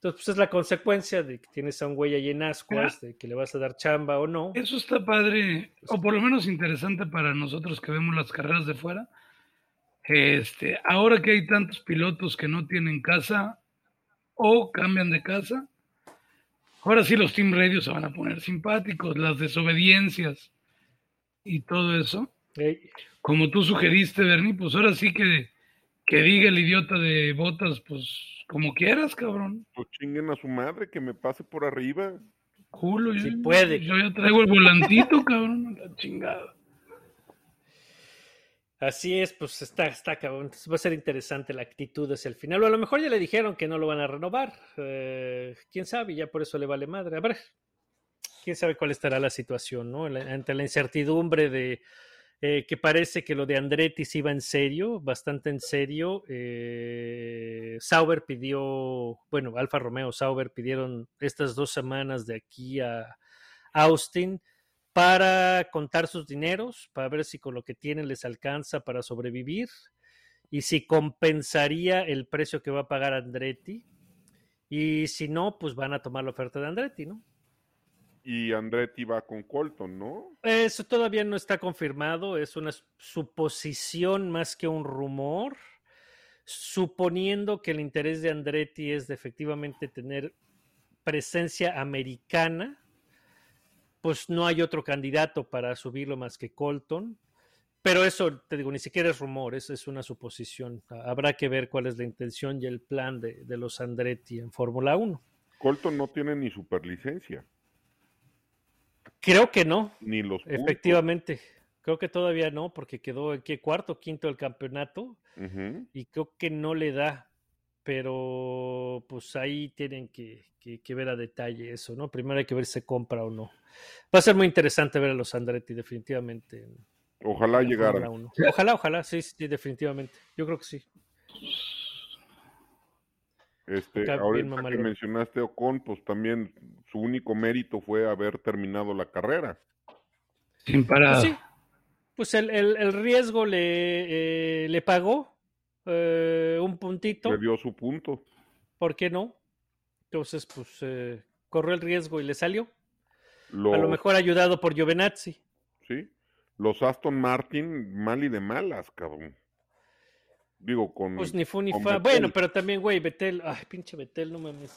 Speaker 5: Entonces, pues es la consecuencia de que tienes a un güey ahí en ascuas, de que le vas a dar chamba o no.
Speaker 7: Eso está padre, o por lo menos interesante para nosotros que vemos las carreras de fuera. Este, ahora que hay tantos pilotos que no tienen casa o cambian de casa, ahora sí los team radios se van a poner simpáticos, las desobediencias y todo eso. Como tú sugeriste, Bernie, pues ahora sí que, que diga el idiota de botas, pues como quieras, cabrón.
Speaker 6: Pues chinguen a su madre, que me pase por arriba.
Speaker 7: Culo, yo,
Speaker 5: Si puede.
Speaker 7: yo ya traigo el volantito, cabrón, la chingada.
Speaker 5: Así es, pues está, está cabrón. Entonces va a ser interesante la actitud hacia el final. O a lo mejor ya le dijeron que no lo van a renovar. Eh, Quién sabe, ya por eso le vale madre. A ver, quién sabe cuál estará la situación, ¿no? La- ante la incertidumbre de eh, que parece que lo de Andretti sí iba en serio, bastante en serio. Eh, Sauber pidió, bueno, Alfa Romeo, Sauber pidieron estas dos semanas de aquí a Austin para contar sus dineros, para ver si con lo que tienen les alcanza para sobrevivir y si compensaría el precio que va a pagar Andretti. Y si no, pues van a tomar la oferta de Andretti, ¿no?
Speaker 6: Y Andretti va con Colton, ¿no?
Speaker 5: Eso todavía no está confirmado, es una suposición más que un rumor, suponiendo que el interés de Andretti es de efectivamente tener presencia americana pues no hay otro candidato para subirlo más que Colton. Pero eso, te digo, ni siquiera es rumor, es, es una suposición. Habrá que ver cuál es la intención y el plan de, de los Andretti en Fórmula 1.
Speaker 6: Colton no tiene ni superlicencia,
Speaker 5: Creo que no,
Speaker 6: ni los puntos.
Speaker 5: efectivamente. Creo que todavía no, porque quedó en qué cuarto, quinto del campeonato y creo que no le da. Pero pues ahí tienen que, que- que ver a detalle eso, ¿no? Primero hay que ver si se compra o no. Va a ser muy interesante ver a los Andretti, definitivamente. en-
Speaker 6: Ojalá
Speaker 5: en
Speaker 6: llegara.
Speaker 5: Fórmula 1. Ojalá, ojalá, sí, sí, definitivamente. Yo creo que sí.
Speaker 6: Este,
Speaker 5: Acá
Speaker 6: ahorita que mencionaste Ocon, pues también su único mérito fue haber terminado la carrera.
Speaker 7: Sin
Speaker 5: Pues
Speaker 7: parada.
Speaker 5: sí, pues el, el- el riesgo le, eh, le pagó eh, un puntito,
Speaker 6: Le dio su punto.
Speaker 5: ¿por qué no? Entonces, pues eh, corrió el riesgo y le salió.
Speaker 6: Los,
Speaker 5: A lo mejor ayudado por Giovinazzi.
Speaker 6: sí, los Aston Martin mal y de malas, cabrón. Digo, con,
Speaker 5: Pues ni fu ni fa. Bueno, pero también, güey, Betel. Ay, pinche Betel, no mames.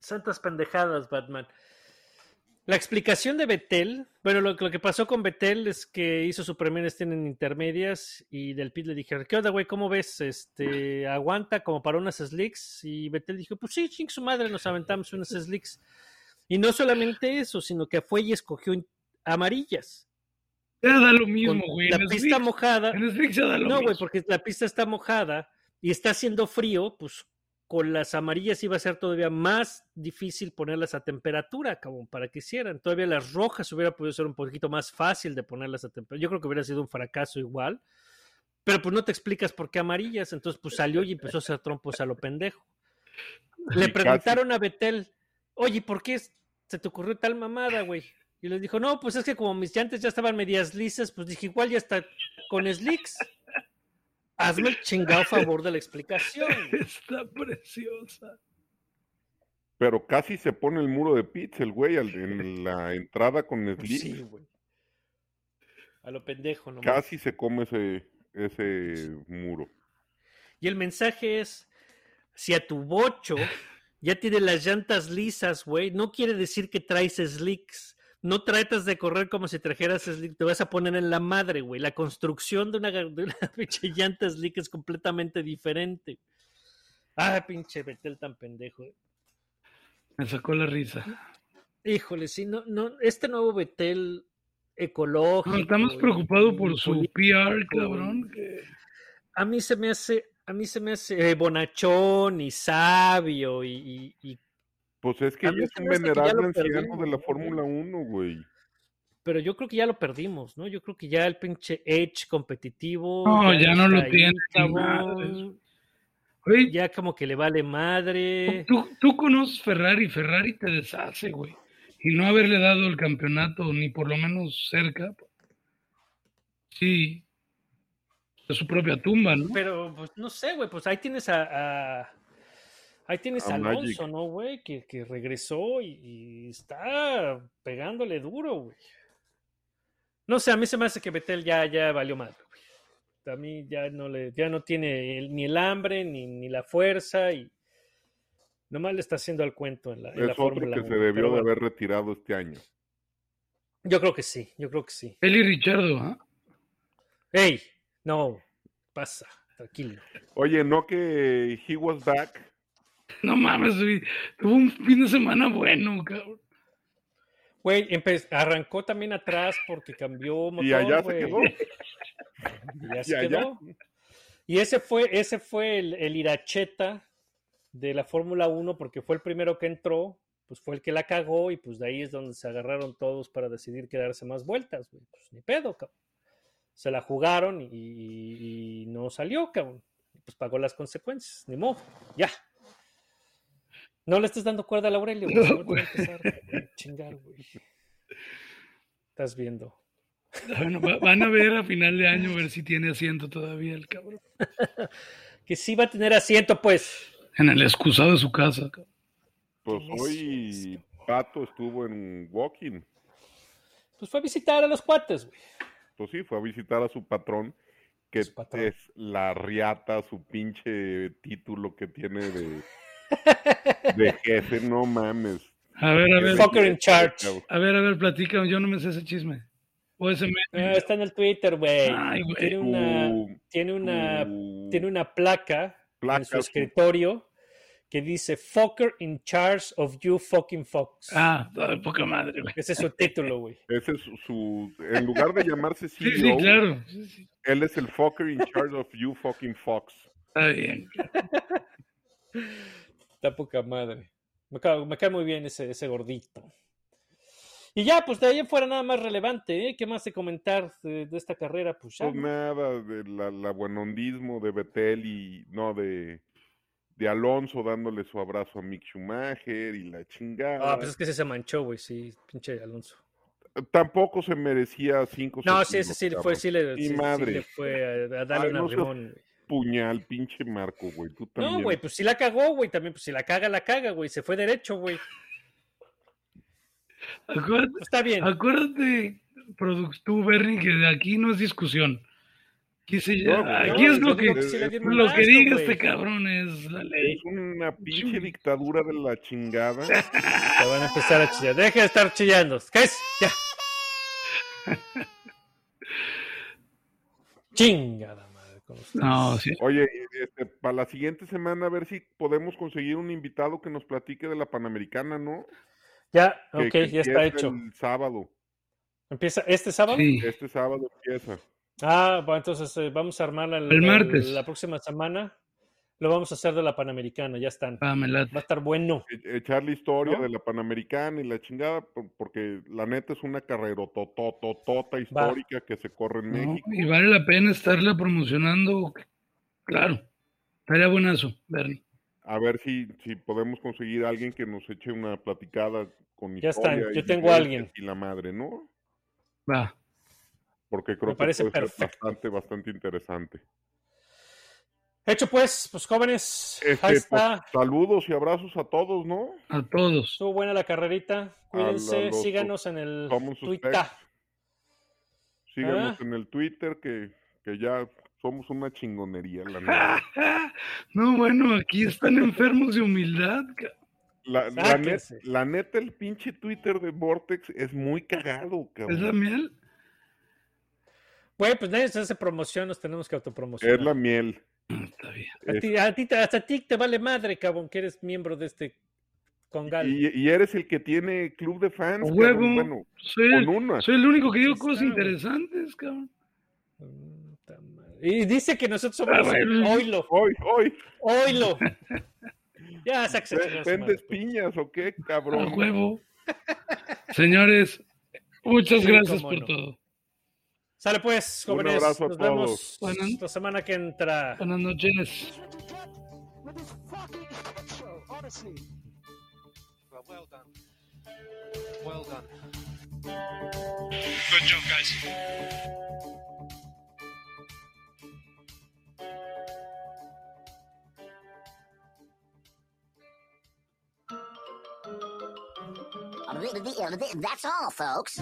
Speaker 5: Santas pendejadas, Batman. La explicación de Betel, bueno, lo, lo que pasó con Betel es que hizo su primer stint en intermedias y del pit le dijeron, ¿qué onda, güey? ¿Cómo ves? Este, (laughs) ¿Aguanta como para unas slicks? Y Betel dijo, pues sí, ching su madre, nos aventamos unas slicks. Y no solamente eso, sino que fue y escogió amarillas.
Speaker 7: Ya da lo mismo, güey.
Speaker 5: la
Speaker 7: En
Speaker 5: pista mojada.
Speaker 7: En Slicks ya da lo
Speaker 5: No, güey,
Speaker 7: mismo.
Speaker 5: porque la pista está mojada y está haciendo frío, pues con las amarillas iba a ser todavía más difícil ponerlas a temperatura, como para que hicieran. Todavía las rojas hubiera podido ser un poquito más fácil de ponerlas a temperatura. Yo creo que hubiera sido un fracaso igual. Pero pues no te explicas por qué amarillas. Entonces pues salió y empezó a hacer trompos a lo pendejo. Le preguntaron a Betel, oye, ¿por qué se te ocurrió tal mamada, güey? Y les dijo, no, pues es que como mis llantas ya estaban medias lisas, pues dije, igual ya está con slicks. Hazme el chingado favor de la explicación. (laughs)
Speaker 7: Está preciosa.
Speaker 6: Pero casi se pone el muro de pits el güey en la entrada con
Speaker 5: Pues
Speaker 6: Slick.
Speaker 5: sí, güey. A lo pendejo, nomás.
Speaker 6: Casi se come ese, ese muro.
Speaker 5: Y el mensaje es, si a tu bocho ya tiene las llantas lisas, güey, no quiere decir que traes slicks. No tratas de correr como si trajeras slick, te vas a poner en la madre, güey. La construcción de una, de una (laughs) pinche llanta slick es completamente diferente. Ah, pinche Betel tan pendejo. eh.
Speaker 7: Me sacó la risa.
Speaker 5: Híjole, sí, no, no, este nuevo Betel ecológico.
Speaker 7: No, está más preocupado por su
Speaker 5: político,
Speaker 7: PR, cabrón. que-
Speaker 5: A mí se me hace, a mí se me hace eh, bonachón y sabio y, y- y-
Speaker 6: Pues es que
Speaker 5: A mí
Speaker 6: ya es un venerable anciano de la. Fórmula 1, güey.
Speaker 5: pero yo creo que ya lo perdimos, ¿no? Yo creo que ya el pinche edge competitivo.
Speaker 7: No, ya no lo tiene. Oye,
Speaker 5: Ya como que le vale madre.
Speaker 7: tú, tú conoces Ferrari, Ferrari te deshace, güey. Y no haberle dado el campeonato, ni por lo menos cerca. Sí. Es su propia tumba, ¿no?
Speaker 5: Pero, pues, no sé, güey, pues ahí tienes a... a- ahí tienes
Speaker 6: A Magic.
Speaker 5: Alonso, ¿no, güey? Que, que regresó y, y está pegándole duro, güey. No sé, a mí se me hace que Betel ya, ya valió madre, güey. A mí ya no le, ya no tiene el- ni el hambre, ni, ni la fuerza, y nomás le está haciendo al cuento en la, en la
Speaker 6: Es otro
Speaker 5: Fórmula
Speaker 6: que se
Speaker 5: 1,
Speaker 6: debió
Speaker 5: pero
Speaker 6: de
Speaker 5: bueno,
Speaker 6: haber retirado este año.
Speaker 5: Yo creo que sí, yo creo que sí.
Speaker 7: Él y Richardo, ¿ah?
Speaker 5: ¡Ey! No, pasa, tranquilo.
Speaker 6: Oye, ¿no que he was back? (laughs)
Speaker 7: No mames, güey. Tuvo un fin de semana bueno, cabrón.
Speaker 5: Güey, arrancó también atrás porque cambió motor,
Speaker 6: Y allá se quedó. (laughs)
Speaker 5: Y ya
Speaker 6: Y
Speaker 5: se
Speaker 6: allá.
Speaker 5: quedó. Y ese fue, ese fue el, el iracheta de la Fórmula 1 porque fue el primero que entró, pues fue el que la cagó y pues de ahí es donde se agarraron todos para decidir quedarse más vueltas, güey. Pues ni pedo, cabrón. Se la jugaron y, y no salió, cabrón. Pues pagó las consecuencias, ni modo, ya. No le estés dando cuerda a Aurelio, güey.
Speaker 7: No, güey.
Speaker 5: empezar a chingar, güey. Estás viendo.
Speaker 7: Bueno, va- van a ver a final de año a ver si tiene asiento todavía el cabrón. (laughs)
Speaker 5: Que sí va a tener asiento, pues.
Speaker 7: En el excusado de su casa. cabrón.
Speaker 6: Pues hoy Pato estuvo en Walking.
Speaker 5: Pues fue a visitar a los cuates, güey.
Speaker 6: Pues sí, fue a visitar a su patrón, que
Speaker 5: Su patrón.
Speaker 6: es la riata, su pinche título que tiene de, de jefe, no mames.
Speaker 7: A ver, a ver.
Speaker 5: Fucker in charge.
Speaker 7: A ver, a ver, platica. Yo no me sé ese chisme. O ese
Speaker 5: está en el Twitter, güey. Tiene una,
Speaker 6: Uh,
Speaker 5: tiene una,
Speaker 6: uh,
Speaker 5: tiene una placa en
Speaker 6: placa,
Speaker 5: su
Speaker 6: sí.
Speaker 5: escritorio que dice Fucker in charge of you fucking fox.
Speaker 7: Ah, poca madre, güey.
Speaker 5: Ese es su título, güey.
Speaker 6: Ese es su, su- en lugar de llamarse CEO, (laughs)
Speaker 7: Sí, sí, claro. Sí, sí.
Speaker 6: él es el fucker in charge of you fucking fox.
Speaker 7: Está bien. (laughs)
Speaker 5: Está poca madre. Me cae, me cae muy bien ese, ese gordito. Y ya, pues de ahí en fuera nada más relevante, ¿eh? ¿Qué más de comentar de, de esta carrera? Pues ya.
Speaker 6: Pues
Speaker 5: ¿no?
Speaker 6: nada, de la, la buenondismo de Betel y no de, de Alonso dándole su abrazo a Mick Schumacher y la chingada.
Speaker 5: Ah, pues es que ese se manchó, güey, sí, pinche Alonso.
Speaker 6: Tampoco se merecía cinco
Speaker 5: No, sí, sí le fue, sí le, sí- sí
Speaker 6: madre.
Speaker 5: le fue a, a darle
Speaker 6: Ay,
Speaker 5: un
Speaker 6: no
Speaker 5: arrimón.
Speaker 6: Puñal, pinche Marco, güey. Tú también.
Speaker 5: No, güey, pues si la cagó, güey, también, pues si la caga, la caga, güey, se fue derecho, güey.
Speaker 7: Acuérdate,
Speaker 5: Está bien.
Speaker 7: acuérdate, tú, Bernie, que de aquí no es discusión. Aquí, se-
Speaker 6: No, güey,
Speaker 7: aquí
Speaker 5: no,
Speaker 7: es lo que,
Speaker 5: sí
Speaker 7: lo que diga este cabrón es la ley.
Speaker 6: Es una pinche dictadura de la chingada. (laughs)
Speaker 5: Te van a empezar a chillar. Deja de estar chillando. ¿Qué es? Ya. (laughs) Chingada. Con ustedes.
Speaker 7: No, sí.
Speaker 6: Oye, este, para la siguiente semana a ver si podemos conseguir un invitado que nos platique de la Panamericana, ¿no?
Speaker 5: Ya,
Speaker 6: Que-
Speaker 5: ok,
Speaker 6: que
Speaker 5: ya está
Speaker 6: empieza
Speaker 5: hecho.
Speaker 6: El sábado.
Speaker 5: ¿Empieza este sábado?
Speaker 7: Sí.
Speaker 6: Este sábado empieza.
Speaker 5: Ah, bueno, entonces eh, vamos a armarla el,
Speaker 7: El martes.
Speaker 5: la próxima semana. Lo vamos a hacer de la Panamericana, ya están.
Speaker 7: Ah, me late.
Speaker 5: Va a estar bueno.
Speaker 6: E- Echar la historia
Speaker 5: ¿No?
Speaker 6: de la Panamericana y la chingada, por- porque la neta es una carrera totototota histórica que se corre en
Speaker 7: No,
Speaker 6: México.
Speaker 7: y vale la pena estarla promocionando. Claro. Estaría buenazo, Bernie.
Speaker 6: A ver si, si podemos conseguir a alguien que nos eche una platicada con
Speaker 5: Ya
Speaker 6: historia.
Speaker 5: están,
Speaker 6: y
Speaker 5: yo tengo a
Speaker 6: vivencias
Speaker 5: alguien.
Speaker 6: Y la madre, ¿no?
Speaker 7: Va.
Speaker 6: Porque creo
Speaker 5: Me
Speaker 6: que
Speaker 5: parece
Speaker 6: puede ser bastante, bastante interesante.
Speaker 5: Hecho pues, pues jóvenes,
Speaker 6: Este,
Speaker 5: ahí
Speaker 6: pues,
Speaker 5: está.
Speaker 6: saludos y abrazos a todos, ¿no?
Speaker 7: A todos.
Speaker 5: Estuvo buena la carrerita. Cuídense,
Speaker 6: los-
Speaker 5: síganos en el Twitter.
Speaker 6: Síganos
Speaker 5: Ah.
Speaker 6: en el Twitter que, que ya somos una chingonería, la (laughs) neta.
Speaker 7: No, bueno, aquí están enfermos de humildad.
Speaker 6: La, la, net- la neta, el pinche Twitter de Vortex es muy cagado,
Speaker 7: ¿Es la
Speaker 6: cabrón.
Speaker 7: miel?
Speaker 5: Güey, pues nadie se hace promoción, nos tenemos que autopromocionar.
Speaker 6: Es la miel.
Speaker 7: Está bien.
Speaker 5: A
Speaker 6: Es-
Speaker 5: ti, a hasta a ti te vale madre, cabrón, que eres miembro de este congal.
Speaker 6: y, y eres el que tiene club de fans,
Speaker 7: A
Speaker 6: cabrón.
Speaker 7: huevo.
Speaker 6: Bueno,
Speaker 7: Soy
Speaker 6: con
Speaker 7: el,
Speaker 6: una.
Speaker 7: soy el único que digo cosas interesantes, cabrón.
Speaker 5: Y dice que nosotros somos
Speaker 7: Ah, bueno.
Speaker 5: Oilo,
Speaker 6: Hoy, hoy,
Speaker 5: oilo. (laughs) ya, sáquese.
Speaker 6: ¿ve-
Speaker 5: chingar a su
Speaker 6: ¿vendes piñas o qué,
Speaker 7: A
Speaker 6: cabrón?
Speaker 7: huevo. Señores, muchas
Speaker 5: Sí,
Speaker 7: gracias por
Speaker 5: no.
Speaker 7: todo.
Speaker 5: Sale pues,
Speaker 6: Un
Speaker 5: jóvenes.
Speaker 6: abrazo a
Speaker 5: Nos
Speaker 6: todos.
Speaker 5: vemos
Speaker 7: Buenas-
Speaker 5: la semana que entra.
Speaker 7: Buenas noches.
Speaker 2: Well done. Well done.
Speaker 9: Good job, guys.
Speaker 10: That's all, folks.